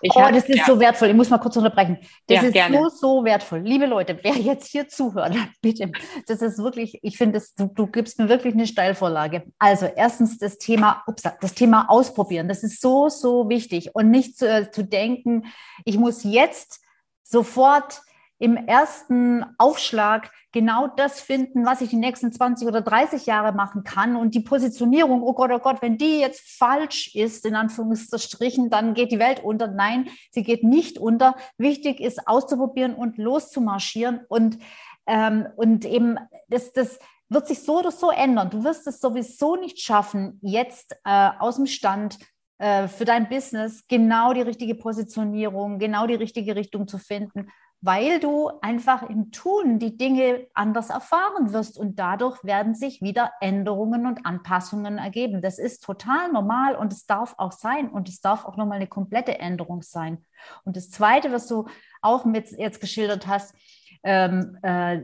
Ich oh, hab, das ist so wertvoll. Ich muss mal kurz unterbrechen. Das ist gerne. so, so wertvoll. Liebe Leute, wer jetzt hier zuhört, bitte, das ist wirklich, ich finde, du, du gibst mir wirklich eine Steilvorlage. Also erstens das Thema, ups, das Thema ausprobieren. Das ist so, so wichtig und nicht zu, äh, zu denken, ich muss jetzt sofort im ersten Aufschlag genau das finden, was ich die nächsten 20 oder 30 Jahre machen kann. Und die Positionierung, oh Gott, oh Gott, wenn die jetzt falsch ist, in Anführungsstrichen, dann geht die Welt unter. Nein, sie geht nicht unter. Wichtig ist, auszuprobieren und loszumarschieren. Und, ähm, und eben, das, das wird sich so oder so ändern. Du wirst es sowieso nicht schaffen, jetzt äh, aus dem Stand äh, für dein Business genau die richtige Positionierung, genau die richtige Richtung zu finden, weil du einfach im Tun die Dinge anders erfahren wirst und dadurch werden sich wieder Änderungen und Anpassungen ergeben. Das ist total normal und es darf auch sein und es darf auch nochmal eine komplette Änderung sein. Und das Zweite, was du auch mit jetzt geschildert hast, ähm, äh,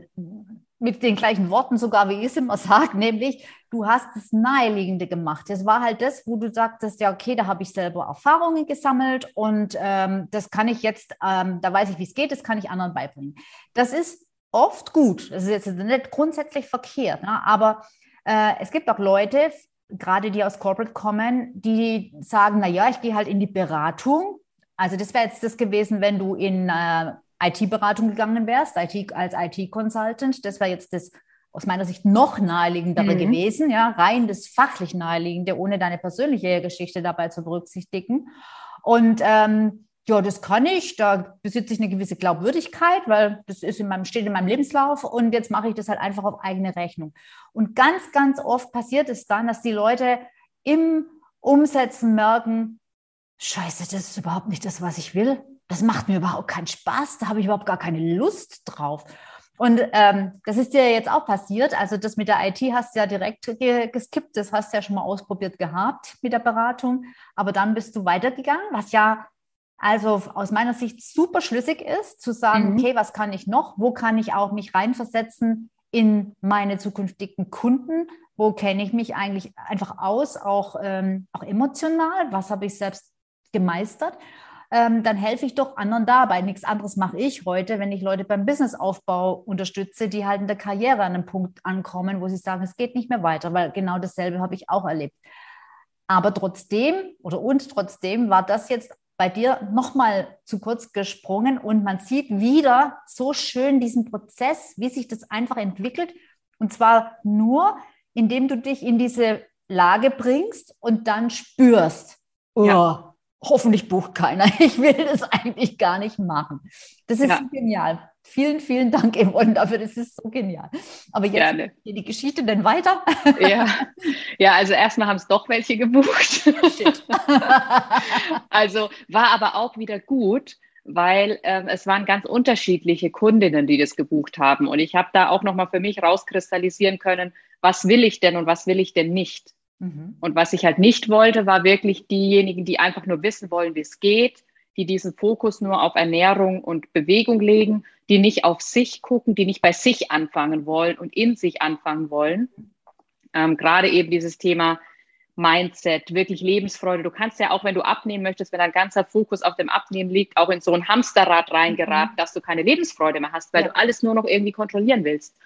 mit den gleichen Worten sogar, wie ich es immer sage, nämlich du hast das Naheliegende gemacht. Das war halt das, wo du sagtest, ja, okay, da habe ich selber Erfahrungen gesammelt und ähm, das kann ich jetzt, ähm, da weiß ich, wie es geht, das kann ich anderen beibringen. Das ist oft gut, das ist jetzt nicht grundsätzlich verkehrt, ne? aber äh, es gibt auch Leute, gerade die aus Corporate kommen, die sagen, na ja, ich gehe halt in die Beratung. Also das wäre jetzt das gewesen, wenn du in äh, IT-Beratung gegangen wärst, IT, als IT-Consultant. Das wäre jetzt das aus meiner Sicht noch naheliegendere mhm. gewesen, ja, rein das fachlich naheliegende, ohne deine persönliche Geschichte dabei zu berücksichtigen. Und ähm, ja, das kann ich, da besitze ich eine gewisse Glaubwürdigkeit, weil das ist in meinem, steht in meinem Lebenslauf und jetzt mache ich das halt einfach auf eigene Rechnung. Und ganz, ganz oft passiert es dann, dass die Leute im Umsetzen merken, scheiße, das ist überhaupt nicht das, was ich will. Das macht mir überhaupt keinen Spaß, da habe ich überhaupt gar keine Lust drauf. Und ähm, das ist dir jetzt auch passiert. Also das mit der IT hast du ja direkt ge geskippt. Das hast du ja schon mal ausprobiert gehabt mit der Beratung. Aber dann bist du weitergegangen, was ja also aus meiner Sicht super schlüssig ist, zu sagen, mhm. okay, was kann ich noch? Wo kann ich auch mich reinversetzen in meine zukünftigen Kunden? Wo kenne ich mich eigentlich einfach aus, auch, ähm, auch emotional? Was habe ich selbst gemeistert? Ähm, dann helfe ich doch anderen dabei. Nichts anderes mache ich heute, wenn ich Leute beim Businessaufbau unterstütze, die halt in der Karriere an einem Punkt ankommen, wo sie sagen, es geht nicht mehr weiter, weil genau dasselbe habe ich auch erlebt. Aber trotzdem oder und trotzdem war das jetzt bei dir nochmal zu kurz gesprungen und man sieht wieder so schön diesen Prozess, wie sich das einfach entwickelt. Und zwar nur, indem du dich in diese Lage bringst und dann spürst, oh, ja hoffentlich bucht keiner. Ich will das eigentlich gar nicht machen. Das ist ja. genial. Vielen, vielen Dank, Yvonne, dafür. Das ist so genial. Aber jetzt Gerne. geht die Geschichte denn weiter? Ja, ja also erstmal haben es doch welche gebucht. also war aber auch wieder gut, weil äh, es waren ganz unterschiedliche Kundinnen, die das gebucht haben. Und ich habe da auch nochmal für mich rauskristallisieren können, was will ich denn und was will ich denn nicht. Mhm. Und was ich halt nicht wollte, war wirklich diejenigen, die einfach nur wissen wollen, wie es geht, die diesen Fokus nur auf Ernährung und Bewegung legen, die nicht auf sich gucken, die nicht bei sich anfangen wollen und in sich anfangen wollen. Ähm, gerade eben dieses Thema Mindset, wirklich Lebensfreude. Du kannst ja auch, wenn du abnehmen möchtest, wenn dein ganzer Fokus auf dem Abnehmen liegt, auch in so ein Hamsterrad reingeraten, mhm. dass du keine Lebensfreude mehr hast, weil ja. du alles nur noch irgendwie kontrollieren willst.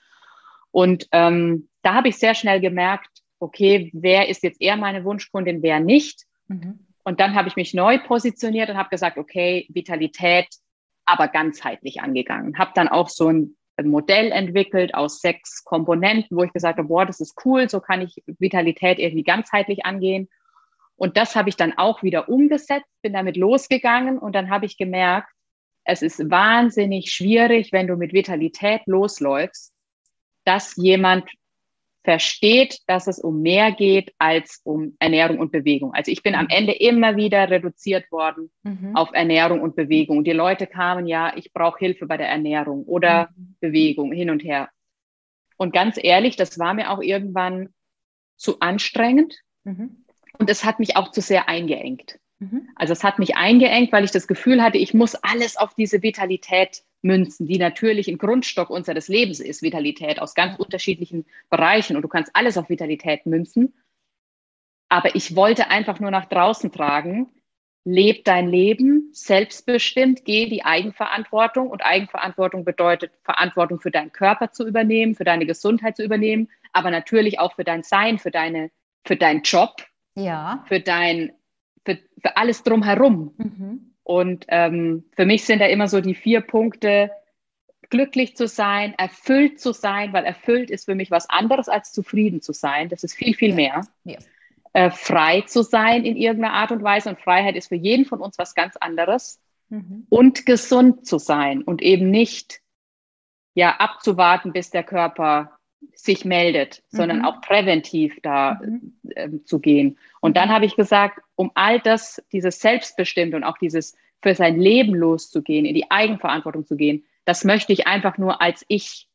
Und ähm, da habe ich sehr schnell gemerkt, okay, wer ist jetzt eher meine Wunschkundin, wer nicht. Mhm. Und dann habe ich mich neu positioniert und habe gesagt, okay, Vitalität, aber ganzheitlich angegangen. Habe dann auch so ein Modell entwickelt aus sechs Komponenten, wo ich gesagt habe, boah, das ist cool, so kann ich Vitalität irgendwie ganzheitlich angehen. Und das habe ich dann auch wieder umgesetzt, bin damit losgegangen und dann habe ich gemerkt, es ist wahnsinnig schwierig, wenn du mit Vitalität losläufst, dass jemand versteht, dass es um mehr geht als um Ernährung und Bewegung. Also ich bin am mhm. Ende immer wieder reduziert worden mhm. auf Ernährung und Bewegung. Die Leute kamen ja, ich brauche Hilfe bei der Ernährung oder mhm. Bewegung hin und her. Und ganz ehrlich, das war mir auch irgendwann zu anstrengend. Mhm. Und es hat mich auch zu sehr eingeengt. Mhm. Also es hat mich eingeengt, weil ich das Gefühl hatte, ich muss alles auf diese Vitalität münzen, die natürlich ein Grundstock unseres Lebens ist, Vitalität aus ganz unterschiedlichen Bereichen. Und du kannst alles auf Vitalität münzen. Aber ich wollte einfach nur nach draußen tragen, leb dein Leben selbstbestimmt, geh die Eigenverantwortung. Und Eigenverantwortung bedeutet, Verantwortung für deinen Körper zu übernehmen, für deine Gesundheit zu übernehmen, aber natürlich auch für dein Sein, für, deine, für deinen Job, ja. für, dein, für, für alles drumherum. Mhm. Und ähm, für mich sind da immer so die vier Punkte, glücklich zu sein, erfüllt zu sein, weil erfüllt ist für mich was anderes als zufrieden zu sein. Das ist viel, viel mehr. Ja. Äh, frei zu sein in irgendeiner Art und Weise. Und Freiheit ist für jeden von uns was ganz anderes. Mhm. Und gesund zu sein und eben nicht ja abzuwarten, bis der Körper sich meldet, mhm. sondern auch präventiv da mhm. äh, zu gehen. Und dann mhm. habe ich gesagt, um all das, dieses Selbstbestimmte und auch dieses für sein Leben loszugehen, in die Eigenverantwortung zu gehen, das möchte ich einfach nur als ich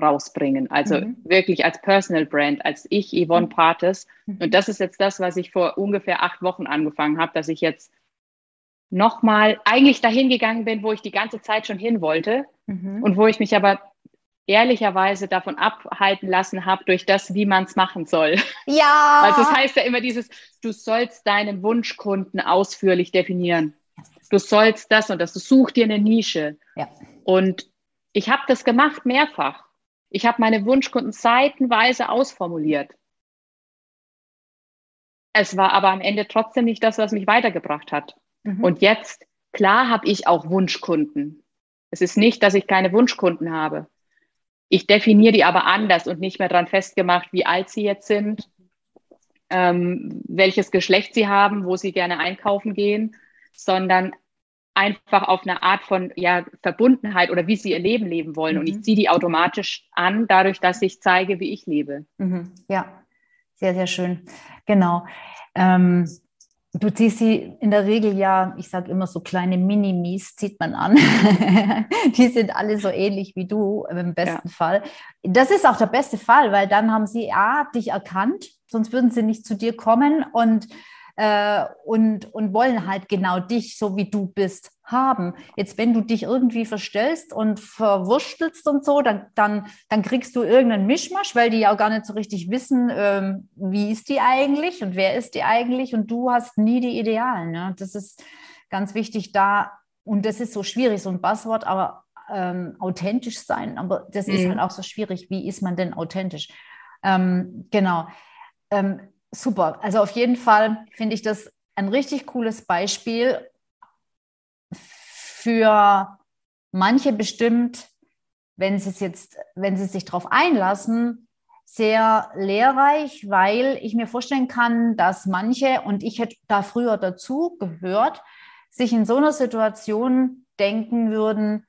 rausbringen. Also mhm. wirklich als Personal Brand, als ich, Yvonne mhm. Pates. Mhm. Und das ist jetzt das, was ich vor ungefähr acht Wochen angefangen habe, dass ich jetzt nochmal eigentlich dahin gegangen bin, wo ich die ganze Zeit schon hin wollte mhm. und wo ich mich aber ehrlicherweise davon abhalten lassen habe durch das, wie man es machen soll. Ja. Also das heißt ja immer dieses, du sollst deinen Wunschkunden ausführlich definieren. Du sollst das und das, du such dir eine Nische. Ja. Und ich habe das gemacht mehrfach. Ich habe meine Wunschkunden seitenweise ausformuliert. Es war aber am Ende trotzdem nicht das, was mich weitergebracht hat. Mhm. Und jetzt, klar habe ich auch Wunschkunden. Es ist nicht, dass ich keine Wunschkunden habe. Ich definiere die aber anders und nicht mehr daran festgemacht, wie alt sie jetzt sind, ähm, welches Geschlecht sie haben, wo sie gerne einkaufen gehen, sondern einfach auf eine Art von ja, Verbundenheit oder wie sie ihr Leben leben wollen. Mhm. Und ich mhm. ziehe die automatisch an, dadurch, dass ich zeige, wie ich lebe. Mhm. Ja, sehr, sehr schön. Genau. Ähm, du ziehst sie in der Regel ja, ich sage immer so kleine Minimis, zieht man an. die sind alle so ähnlich wie du im besten ja. Fall. Das ist auch der beste Fall, weil dann haben sie A, dich erkannt, sonst würden sie nicht zu dir kommen und äh, und, und wollen halt genau dich, so wie du bist, haben. Jetzt, wenn du dich irgendwie verstellst und verwurstelst und so, dann, dann, dann kriegst du irgendeinen Mischmasch, weil die ja auch gar nicht so richtig wissen, ähm, wie ist die eigentlich und wer ist die eigentlich und du hast nie die Idealen. Ne? Das ist ganz wichtig da und das ist so schwierig, so ein Buzzword, aber ähm, authentisch sein, aber das mhm. ist halt auch so schwierig. Wie ist man denn authentisch? Ähm, genau. Ähm, super. Also auf jeden Fall finde ich das ein richtig cooles Beispiel für manche bestimmt, wenn sie es jetzt, wenn sie sich darauf einlassen, sehr lehrreich, weil ich mir vorstellen kann, dass manche, und ich hätte da früher dazu gehört, sich in so einer Situation denken würden,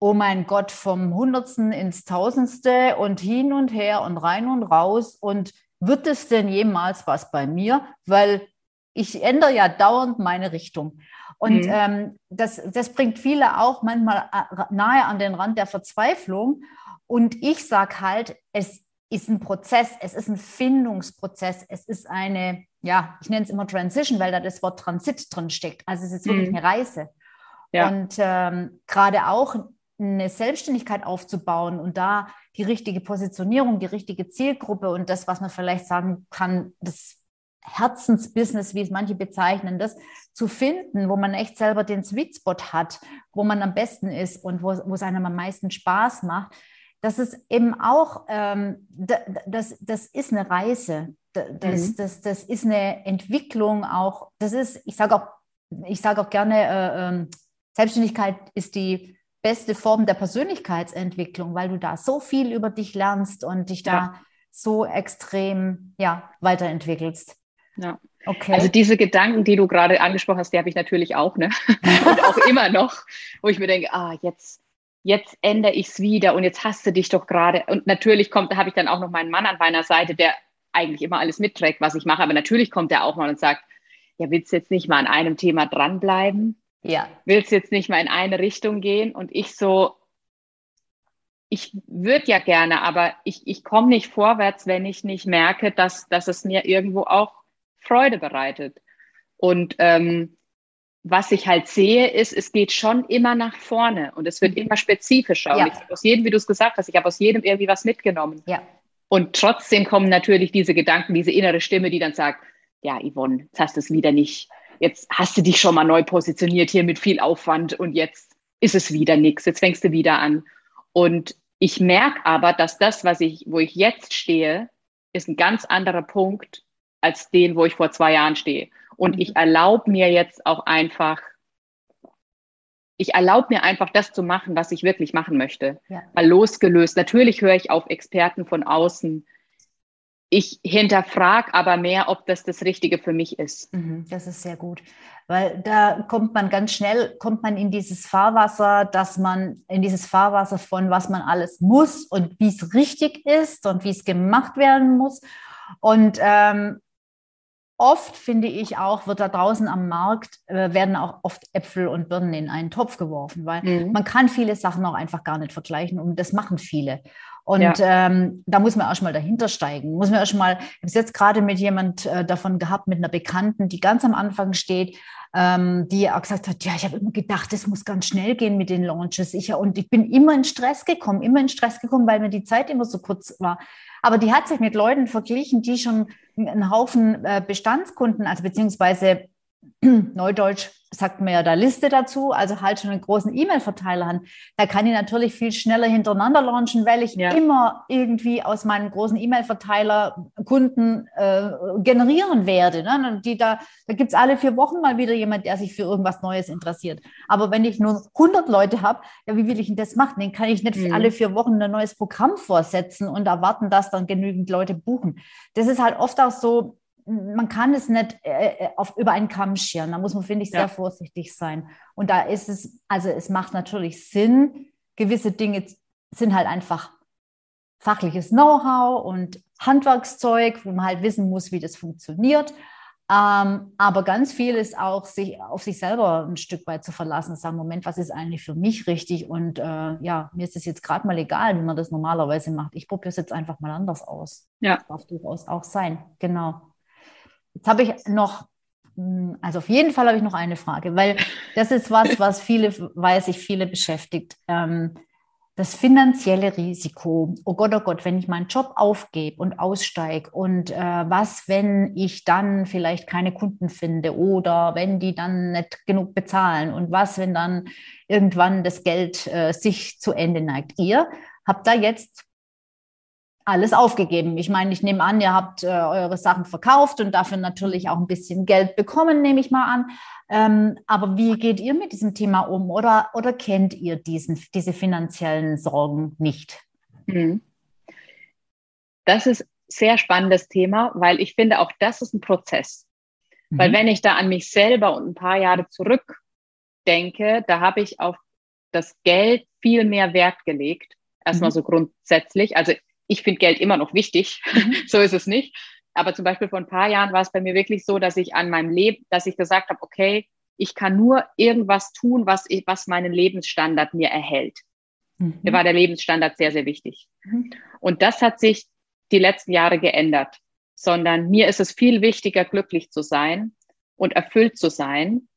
oh mein Gott, vom Hundertsten ins Tausendste und hin und her und rein und raus und wird es denn jemals was bei mir? Weil ich ändere ja dauernd meine Richtung. Und mhm. ähm, das, das bringt viele auch manchmal äh, nahe an den Rand der Verzweiflung. Und ich sage halt, es ist ein Prozess, es ist ein Findungsprozess, es ist eine, ja, ich nenne es immer Transition, weil da das Wort Transit drin steckt. Also es ist wirklich mhm. eine Reise. Ja. Und ähm, gerade auch eine Selbstständigkeit aufzubauen und da die richtige Positionierung, die richtige Zielgruppe und das, was man vielleicht sagen kann, das Herzensbusiness, wie es manche bezeichnen, das zu finden, wo man echt selber den Sweet Spot hat, wo man am besten ist und wo, wo es einem am meisten Spaß macht. Das ist eben auch, ähm, das, das ist eine Reise, das, mhm. das, das ist eine Entwicklung auch, das ist, ich sage auch, ich sage auch gerne, äh, äh, Selbstständigkeit ist die beste Form der Persönlichkeitsentwicklung, weil du da so viel über dich lernst und dich da ja. so extrem ja, weiterentwickelst. Ja. Okay. Also diese Gedanken, die du gerade angesprochen hast, die habe ich natürlich auch, ne? und auch immer noch, wo ich mir denke, ah, jetzt, jetzt ändere ich es wieder und jetzt hast du dich doch gerade. Und natürlich kommt, da habe ich dann auch noch meinen Mann an meiner Seite, der eigentlich immer alles mitträgt, was ich mache, aber natürlich kommt er auch mal und sagt, ja, willst du jetzt nicht mal an einem Thema dranbleiben? Ja. Willst jetzt nicht mal in eine Richtung gehen? Und ich so, ich würde ja gerne, aber ich, ich komme nicht vorwärts, wenn ich nicht merke, dass, dass es mir irgendwo auch Freude bereitet. Und ähm, was ich halt sehe, ist, es geht schon immer nach vorne und es wird mhm. immer spezifischer. Ja. Und ich habe aus jedem, wie du es gesagt hast, ich habe aus jedem irgendwie was mitgenommen. Ja. Und trotzdem kommen natürlich diese Gedanken, diese innere Stimme, die dann sagt, ja, Yvonne, jetzt hast du es wieder nicht. Jetzt hast du dich schon mal neu positioniert hier mit viel Aufwand und jetzt ist es wieder nichts. Jetzt fängst du wieder an. Und ich merke aber, dass das, was ich, wo ich jetzt stehe, ist ein ganz anderer Punkt als den, wo ich vor zwei Jahren stehe. Und ich erlaube mir jetzt auch einfach, ich erlaube mir einfach das zu machen, was ich wirklich machen möchte. Ja. Mal losgelöst. Natürlich höre ich auf Experten von außen. Ich hinterfrage aber mehr, ob das das Richtige für mich ist. Mhm, das ist sehr gut, weil da kommt man ganz schnell, kommt man in dieses Fahrwasser, dass man in dieses Fahrwasser von was man alles muss und wie es richtig ist und wie es gemacht werden muss. Und ähm, oft finde ich auch, wird da draußen am Markt, äh, werden auch oft Äpfel und Birnen in einen Topf geworfen, weil mhm. man kann viele Sachen auch einfach gar nicht vergleichen und das machen viele. Und ja. ähm, da muss man erstmal dahinter steigen. Muss man erstmal, ich habe es jetzt gerade mit jemand äh, davon gehabt, mit einer Bekannten, die ganz am Anfang steht, ähm, die auch gesagt hat, ja, ich habe immer gedacht, es muss ganz schnell gehen mit den Launches. Ich, und ich bin immer in Stress gekommen, immer in Stress gekommen, weil mir die Zeit immer so kurz war. Aber die hat sich mit Leuten verglichen, die schon einen Haufen äh, Bestandskunden, also beziehungsweise Neudeutsch sagt man ja da Liste dazu, also halt schon einen großen E-Mail-Verteiler haben, da kann ich natürlich viel schneller hintereinander launchen, weil ich ja. immer irgendwie aus meinem großen E-Mail-Verteiler Kunden äh, generieren werde. Ne? Die da da gibt es alle vier Wochen mal wieder jemand, der sich für irgendwas Neues interessiert. Aber wenn ich nur 100 Leute habe, ja, wie will ich denn das machen? Den kann ich nicht mhm. alle vier Wochen ein neues Programm vorsetzen und erwarten, dass dann genügend Leute buchen. Das ist halt oft auch so, man kann es nicht äh, äh, auf, über einen Kamm scheren. Da muss man, finde ich, sehr ja. vorsichtig sein. Und da ist es, also es macht natürlich Sinn, gewisse Dinge sind halt einfach fachliches Know-how und Handwerkszeug, wo man halt wissen muss, wie das funktioniert. Ähm, aber ganz viel ist auch, sich auf sich selber ein Stück weit zu verlassen, sagen, Moment, was ist eigentlich für mich richtig? Und äh, ja, mir ist es jetzt gerade mal egal, wie man das normalerweise macht. Ich probiere es jetzt einfach mal anders aus. Ja. Das darf durchaus auch sein, genau. Jetzt habe ich noch, hm, also auf jeden Fall habe ich noch eine Frage, weil das ist was, was viele, weiß ich, viele beschäftigt. Ähm, das finanzielle Risiko. Oh Gott, oh Gott, wenn ich meinen Job aufgebe und aussteige und äh, was, wenn ich dann vielleicht keine Kunden finde oder wenn die dann nicht genug bezahlen und was, wenn dann irgendwann das Geld äh, sich zu Ende neigt. Ihr habt da jetzt alles aufgegeben. Ich meine, ich nehme an, ihr habt äh, eure Sachen verkauft und dafür natürlich auch ein bisschen Geld bekommen, nehme ich mal an. Ähm, aber wie geht ihr mit diesem Thema um oder, oder kennt ihr diesen, diese finanziellen Sorgen nicht? Hm. Das ist sehr spannendes Thema, weil ich finde, auch das ist ein Prozess. Mhm. Weil wenn ich da an mich selber und ein paar Jahre zurückdenke, da habe ich auf das Geld viel mehr Wert gelegt. Erstmal mhm. so grundsätzlich. Also ich finde Geld immer noch wichtig, mhm. so ist es nicht. Aber zum Beispiel vor ein paar Jahren war es bei mir wirklich so, dass ich an meinem Leben, dass ich gesagt habe, okay, ich kann nur irgendwas tun, was, ich, was meinen Lebensstandard mir erhält. Mhm. Mir war der Lebensstandard sehr, sehr wichtig. Mhm. Und das hat sich die letzten Jahre geändert, sondern mir ist es viel wichtiger, glücklich zu sein und erfüllt zu sein,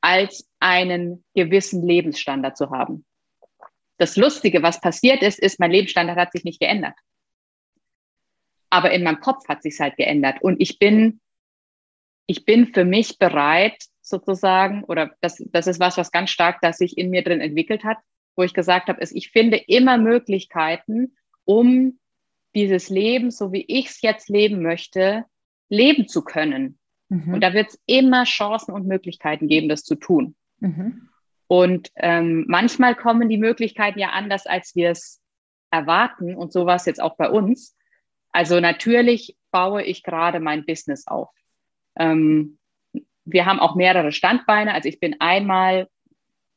als einen gewissen Lebensstandard zu haben. Das Lustige, was passiert ist, ist, mein Lebensstandard hat sich nicht geändert. Aber in meinem Kopf hat sich halt geändert. Und ich bin, ich bin für mich bereit, sozusagen, oder das, das ist was, was ganz stark, das sich in mir drin entwickelt hat, wo ich gesagt habe, ist, ich finde immer Möglichkeiten, um dieses Leben, so wie ich es jetzt leben möchte, leben zu können. Mhm. Und da wird es immer Chancen und Möglichkeiten geben, das zu tun. Mhm. Und ähm, manchmal kommen die Möglichkeiten ja anders, als wir es erwarten. Und so war es jetzt auch bei uns. Also natürlich baue ich gerade mein Business auf. Ähm, wir haben auch mehrere Standbeine. Also ich bin einmal,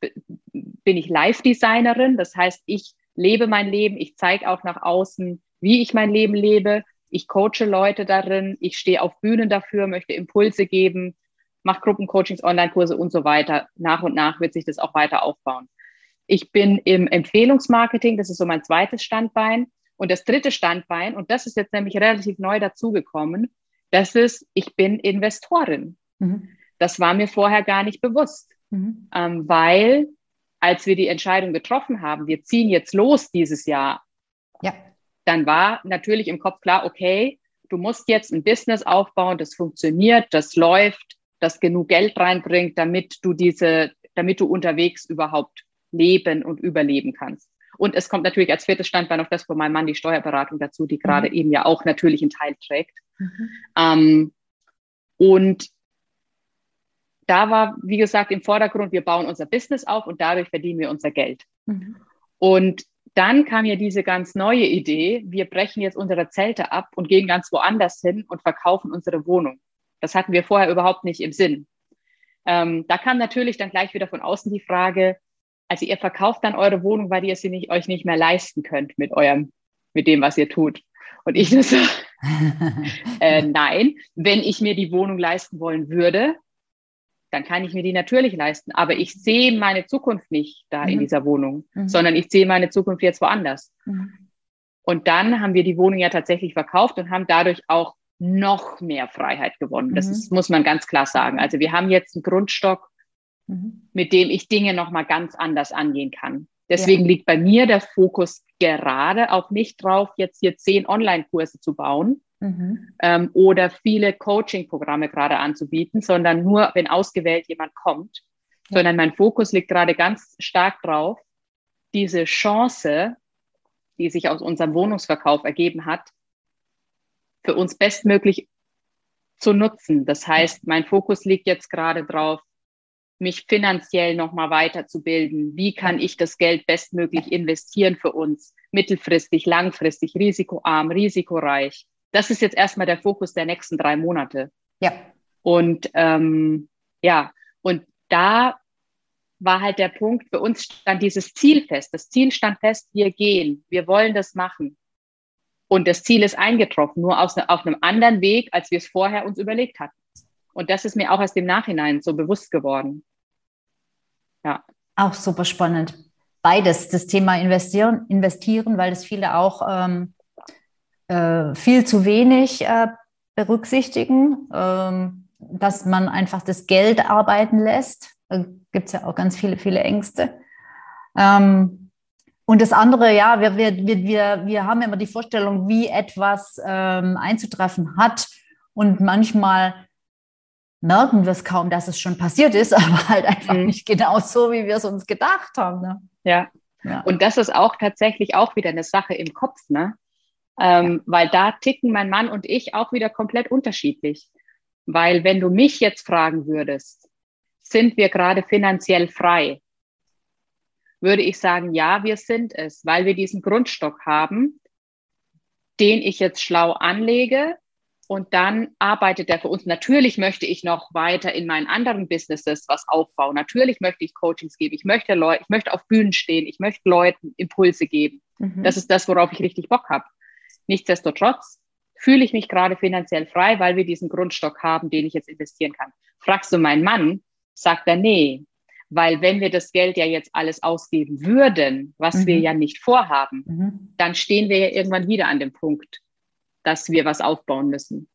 bin ich Live-Designerin. Das heißt, ich lebe mein Leben. Ich zeige auch nach außen, wie ich mein Leben lebe. Ich coache Leute darin. Ich stehe auf Bühnen dafür, möchte Impulse geben mache Gruppencoachings, Online-Kurse und so weiter. Nach und nach wird sich das auch weiter aufbauen. Ich bin im Empfehlungsmarketing, das ist so mein zweites Standbein. Und das dritte Standbein, und das ist jetzt nämlich relativ neu dazugekommen, das ist, ich bin Investorin. Mhm. Das war mir vorher gar nicht bewusst, mhm. ähm, weil als wir die Entscheidung getroffen haben, wir ziehen jetzt los dieses Jahr, ja. dann war natürlich im Kopf klar, okay, du musst jetzt ein Business aufbauen, das funktioniert, das läuft, das genug Geld reinbringt, damit du diese, damit du unterwegs überhaupt leben und überleben kannst. Und es kommt natürlich als viertes Standbein noch das von meinem Mann die Steuerberatung dazu, die gerade mhm. eben ja auch natürlich einen Teil trägt. Mhm. Ähm, und da war, wie gesagt, im Vordergrund, wir bauen unser Business auf und dadurch verdienen wir unser Geld. Mhm. Und dann kam ja diese ganz neue Idee, wir brechen jetzt unsere Zelte ab und gehen ganz woanders hin und verkaufen unsere Wohnung. Das hatten wir vorher überhaupt nicht im Sinn. Ähm, da kam natürlich dann gleich wieder von außen die Frage, also ihr verkauft dann eure Wohnung, weil ihr sie nicht, euch nicht mehr leisten könnt mit eurem, mit dem, was ihr tut. Und ich so, äh, nein, wenn ich mir die Wohnung leisten wollen würde, dann kann ich mir die natürlich leisten. Aber ich sehe meine Zukunft nicht da mhm. in dieser Wohnung, mhm. sondern ich sehe meine Zukunft jetzt woanders. Mhm. Und dann haben wir die Wohnung ja tatsächlich verkauft und haben dadurch auch noch mehr Freiheit gewonnen. Das mhm. ist, muss man ganz klar sagen. Also wir haben jetzt einen Grundstock, mhm. mit dem ich Dinge noch mal ganz anders angehen kann. Deswegen ja. liegt bei mir der Fokus gerade auch nicht drauf, jetzt hier zehn Online-Kurse zu bauen, mhm. ähm, oder viele Coaching-Programme gerade anzubieten, sondern nur, wenn ausgewählt jemand kommt, ja. sondern mein Fokus liegt gerade ganz stark drauf, diese Chance, die sich aus unserem Wohnungsverkauf ergeben hat, für uns bestmöglich zu nutzen. Das heißt, mein Fokus liegt jetzt gerade drauf, mich finanziell nochmal weiterzubilden. Wie kann ich das Geld bestmöglich investieren für uns? Mittelfristig, langfristig, risikoarm, risikoreich das ist jetzt erstmal der Fokus der nächsten drei Monate. Ja. Und ähm, ja, und da war halt der Punkt, für uns stand dieses Ziel fest. Das Ziel stand fest, wir gehen, wir wollen das machen. Und das Ziel ist eingetroffen, nur aus, auf einem anderen Weg, als wir es vorher uns überlegt hatten. Und das ist mir auch aus dem Nachhinein so bewusst geworden. Ja. Auch super spannend. Beides, das Thema investieren, investieren, weil das viele auch ähm, äh, viel zu wenig äh, berücksichtigen, ähm, dass man einfach das Geld arbeiten lässt. Da gibt es ja auch ganz viele, viele Ängste. Ähm, und das andere, ja, wir, wir, wir, wir haben immer die Vorstellung, wie etwas ähm, einzutreffen hat. Und manchmal merken wir es kaum, dass es schon passiert ist, aber halt einfach mhm. nicht genau so, wie wir es uns gedacht haben. Ne? Ja. ja. Und das ist auch tatsächlich auch wieder eine Sache im Kopf, ne? ähm, weil da ticken mein Mann und ich auch wieder komplett unterschiedlich. Weil wenn du mich jetzt fragen würdest, sind wir gerade finanziell frei, würde ich sagen, ja, wir sind es, weil wir diesen Grundstock haben, den ich jetzt schlau anlege und dann arbeitet der für uns. Natürlich möchte ich noch weiter in meinen anderen Businesses was aufbauen. Natürlich möchte ich Coachings geben. Ich möchte Leute, ich möchte auf Bühnen stehen. Ich möchte Leuten Impulse geben. Mhm. Das ist das, worauf ich richtig Bock habe. Nichtsdestotrotz fühle ich mich gerade finanziell frei, weil wir diesen Grundstock haben, den ich jetzt investieren kann. Fragst du meinen Mann, sagt er, nee, weil wenn wir das Geld ja jetzt alles ausgeben würden, was mhm. wir ja nicht vorhaben, mhm. dann stehen wir ja irgendwann wieder an dem Punkt, dass wir was aufbauen müssen.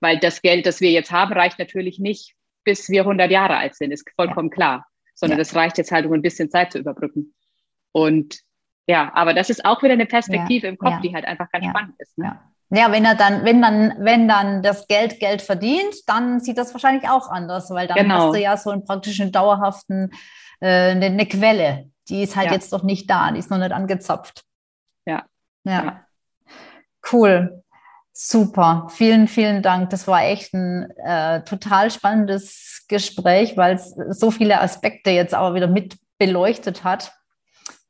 Weil das Geld, das wir jetzt haben, reicht natürlich nicht, bis wir 100 Jahre alt sind, ist vollkommen ja. klar, sondern ja. das reicht jetzt halt, um ein bisschen Zeit zu überbrücken. Und ja, aber das ist auch wieder eine Perspektive ja, im Kopf, ja, die halt einfach ganz ja, spannend ist. Ne? Ja. wenn er dann, wenn dann, wenn dann das Geld Geld verdient, dann sieht das wahrscheinlich auch anders, weil dann genau. hast du ja so einen praktischen dauerhaften äh, eine, eine Quelle. Die ist halt jetzt doch nicht da, die ist noch nicht angezapft. Ja. Ja. Cool. Super, vielen, vielen Dank. Das war echt ein äh, total spannendes Gespräch, weil es so viele Aspekte jetzt aber wieder mit beleuchtet hat.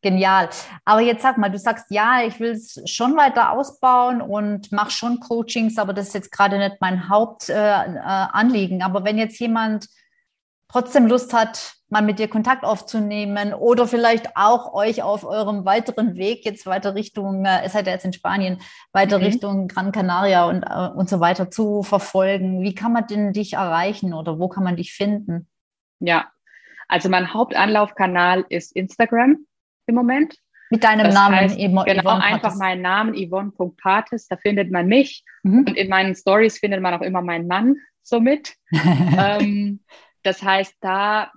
Genial. Aber jetzt sag mal, du sagst, ja, ich will es schon weiter ausbauen und mache schon Coachings, aber das ist jetzt gerade nicht mein Hauptanliegen. Äh, äh, aber wenn jetzt jemand trotzdem Lust hat, mal mit dir Kontakt aufzunehmen oder vielleicht auch euch auf eurem weiteren Weg jetzt weiter Richtung, äh, seid ja jetzt in Spanien, weiter mhm. Richtung Gran Canaria und, äh, und so weiter zu verfolgen, wie kann man denn dich erreichen oder wo kann man dich finden? Ja, also mein Hauptanlaufkanal ist Instagram im Moment. Mit deinem das Namen heißt, Yvonne, Genau, Yvonne einfach meinen Namen, Yvonne.Pates, da findet man mich. Mhm. Und in meinen Stories findet man auch immer meinen Mann. somit. ähm, das heißt, da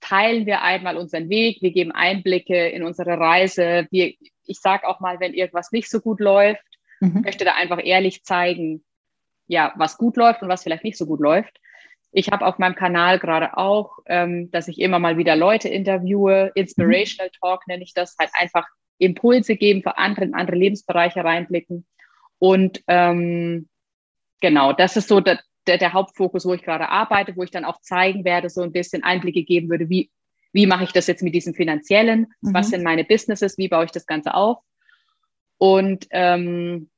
teilen wir einmal unseren Weg, wir geben Einblicke in unsere Reise. Wir, ich sage auch mal, wenn irgendwas nicht so gut läuft, mhm. möchte da einfach ehrlich zeigen, ja, was gut läuft und was vielleicht nicht so gut läuft. Ich habe auf meinem Kanal gerade auch, ähm, dass ich immer mal wieder Leute interviewe. Inspirational. Talk nenne ich das, halt einfach Impulse geben für andere, in andere Lebensbereiche reinblicken. Und ähm, genau, das ist so der, der, der Hauptfokus, wo ich gerade arbeite, wo ich dann auch zeigen werde, so ein bisschen Einblicke geben würde, wie, wie mache ich das jetzt mit diesem finanziellen, mhm. was sind meine Businesses, wie baue ich das Ganze auf. Und ähm,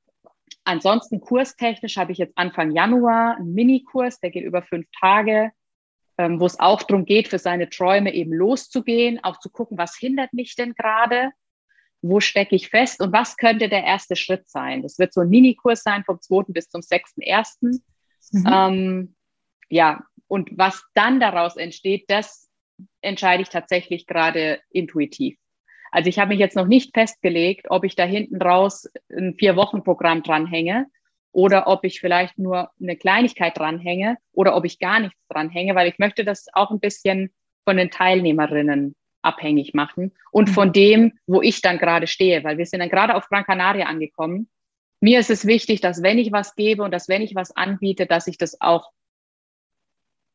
ansonsten kurstechnisch habe ich jetzt Anfang Januar einen Minikurs, der geht über fünf Tage, ähm, wo es auch darum geht, für seine Träume eben loszugehen, auch zu gucken, was hindert mich denn gerade, wo stecke ich fest und was könnte der erste Schritt sein. Das wird so ein Minikurs sein vom 2. bis zum 6.1. Mhm. Ähm, ja, und was dann daraus entsteht, das entscheide ich tatsächlich gerade intuitiv. Also ich habe mich jetzt noch nicht festgelegt, ob ich da hinten raus ein Vier-Wochen-Programm dranhänge oder ob ich vielleicht nur eine Kleinigkeit dranhänge oder ob ich gar nichts dranhänge, weil ich möchte das auch ein bisschen von den Teilnehmerinnen abhängig machen und mhm. von dem, wo ich dann gerade stehe, weil wir sind dann gerade auf Gran Canaria angekommen. Mir ist es wichtig, dass wenn ich was gebe und dass wenn ich was anbiete, dass ich das auch,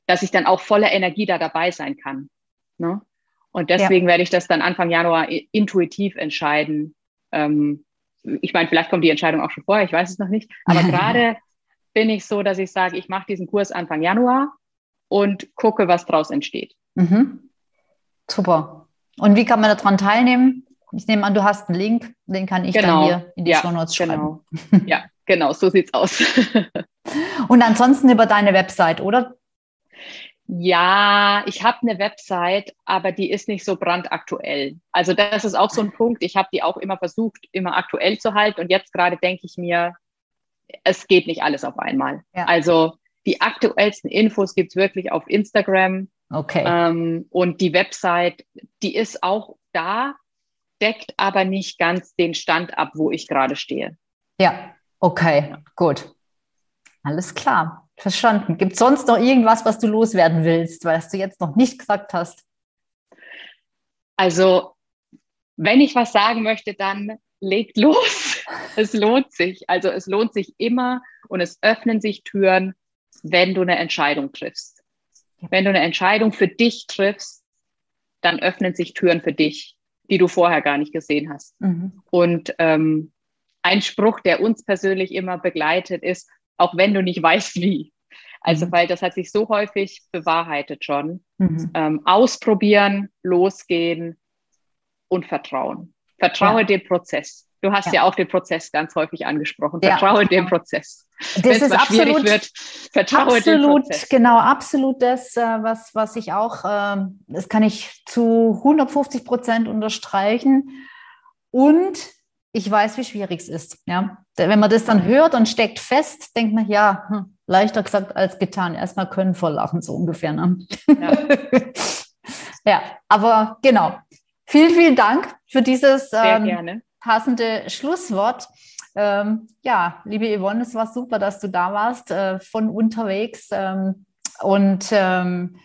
dass ich dann auch voller Energie da dabei sein kann. Ne? Und deswegen ja. werde ich das dann Anfang Januar intuitiv entscheiden. Ähm, ich meine, vielleicht kommt die Entscheidung auch schon vorher, ich weiß es noch nicht. Aber gerade bin ich so, dass ich sage, ich mache diesen Kurs Anfang Januar und gucke, was daraus entsteht. Mhm. Super. Und wie kann man daran teilnehmen? Ich nehme an, du hast einen Link, den kann ich genau. dann hier in die ja, Show Notes schreiben. Genau. Ja, genau, so sieht's aus. und ansonsten über deine Website, oder? Ja, ich habe eine Website, aber die ist nicht so brandaktuell. Also das ist auch so ein Punkt. Ich habe die auch immer versucht, immer aktuell zu halten. Und jetzt gerade denke ich mir, es geht nicht alles auf einmal. Ja. Also die aktuellsten Infos gibt's wirklich auf Instagram. Okay. Ähm, und die Website, die ist auch da, deckt aber nicht ganz den Stand ab, wo ich gerade stehe. Ja, okay, gut. Alles klar. Verstanden. Gibt es sonst noch irgendwas, was du loswerden willst, was du jetzt noch nicht gesagt hast? Also, wenn ich was sagen möchte, dann legt los. es lohnt sich. Also es lohnt sich immer und es öffnen sich Türen, wenn du eine Entscheidung triffst. Wenn du eine Entscheidung für dich triffst, dann öffnen sich Türen für dich, die du vorher gar nicht gesehen hast. Mhm. Und ähm, ein Spruch, der uns persönlich immer begleitet, ist, auch wenn du nicht weißt, wie. Also, mhm. weil das hat sich so häufig bewahrheitet schon. Mhm. Ähm, ausprobieren, losgehen und vertrauen. Vertraue ja. dem Prozess. Du hast ja. ja. auch den Prozess ganz häufig angesprochen. Vertraue ja. dem Prozess. Das ist absolut, wird, vertraue absolut, dem Prozess. Genau, absolut das, äh, was, was ich auch, ähm, das kann ich zu 150 Prozent unterstreichen. Und ich weiß, wie schwierig es ist. Ja? Wenn man das dann hört und steckt fest, denkt man, ja, hm, leichter gesagt als getan. Erstmal können vor Lachen, so ungefähr. Ne? Ja. ja, aber genau. Vielen, vielen Dank für dieses ähm, passende Schlusswort. Ähm, ja, liebe Yvonne, es war super, dass du da warst, äh, von unterwegs. Ähm, und ähm,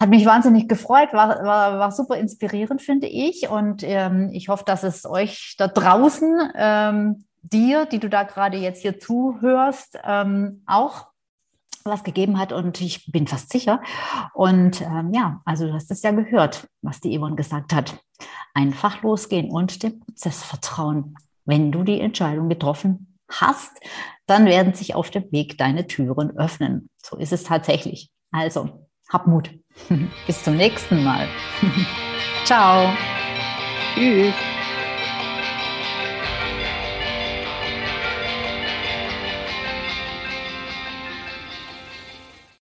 hat mich wahnsinnig gefreut, war, war, war super inspirierend, finde ich. Und ähm, ich hoffe, dass es euch da draußen, ähm, dir, die du da gerade jetzt hier zuhörst, ähm, auch was gegeben hat. Und ich bin fast sicher. Und ähm, ja, also du hast es ja gehört, was die Yvonne gesagt hat. Einfach losgehen und dem Prozess vertrauen. Wenn du die Entscheidung getroffen hast, dann werden sich auf dem Weg deine Türen öffnen. So ist es tatsächlich. Also, hab Mut. Bis zum nächsten Mal. Ciao. Tschüss.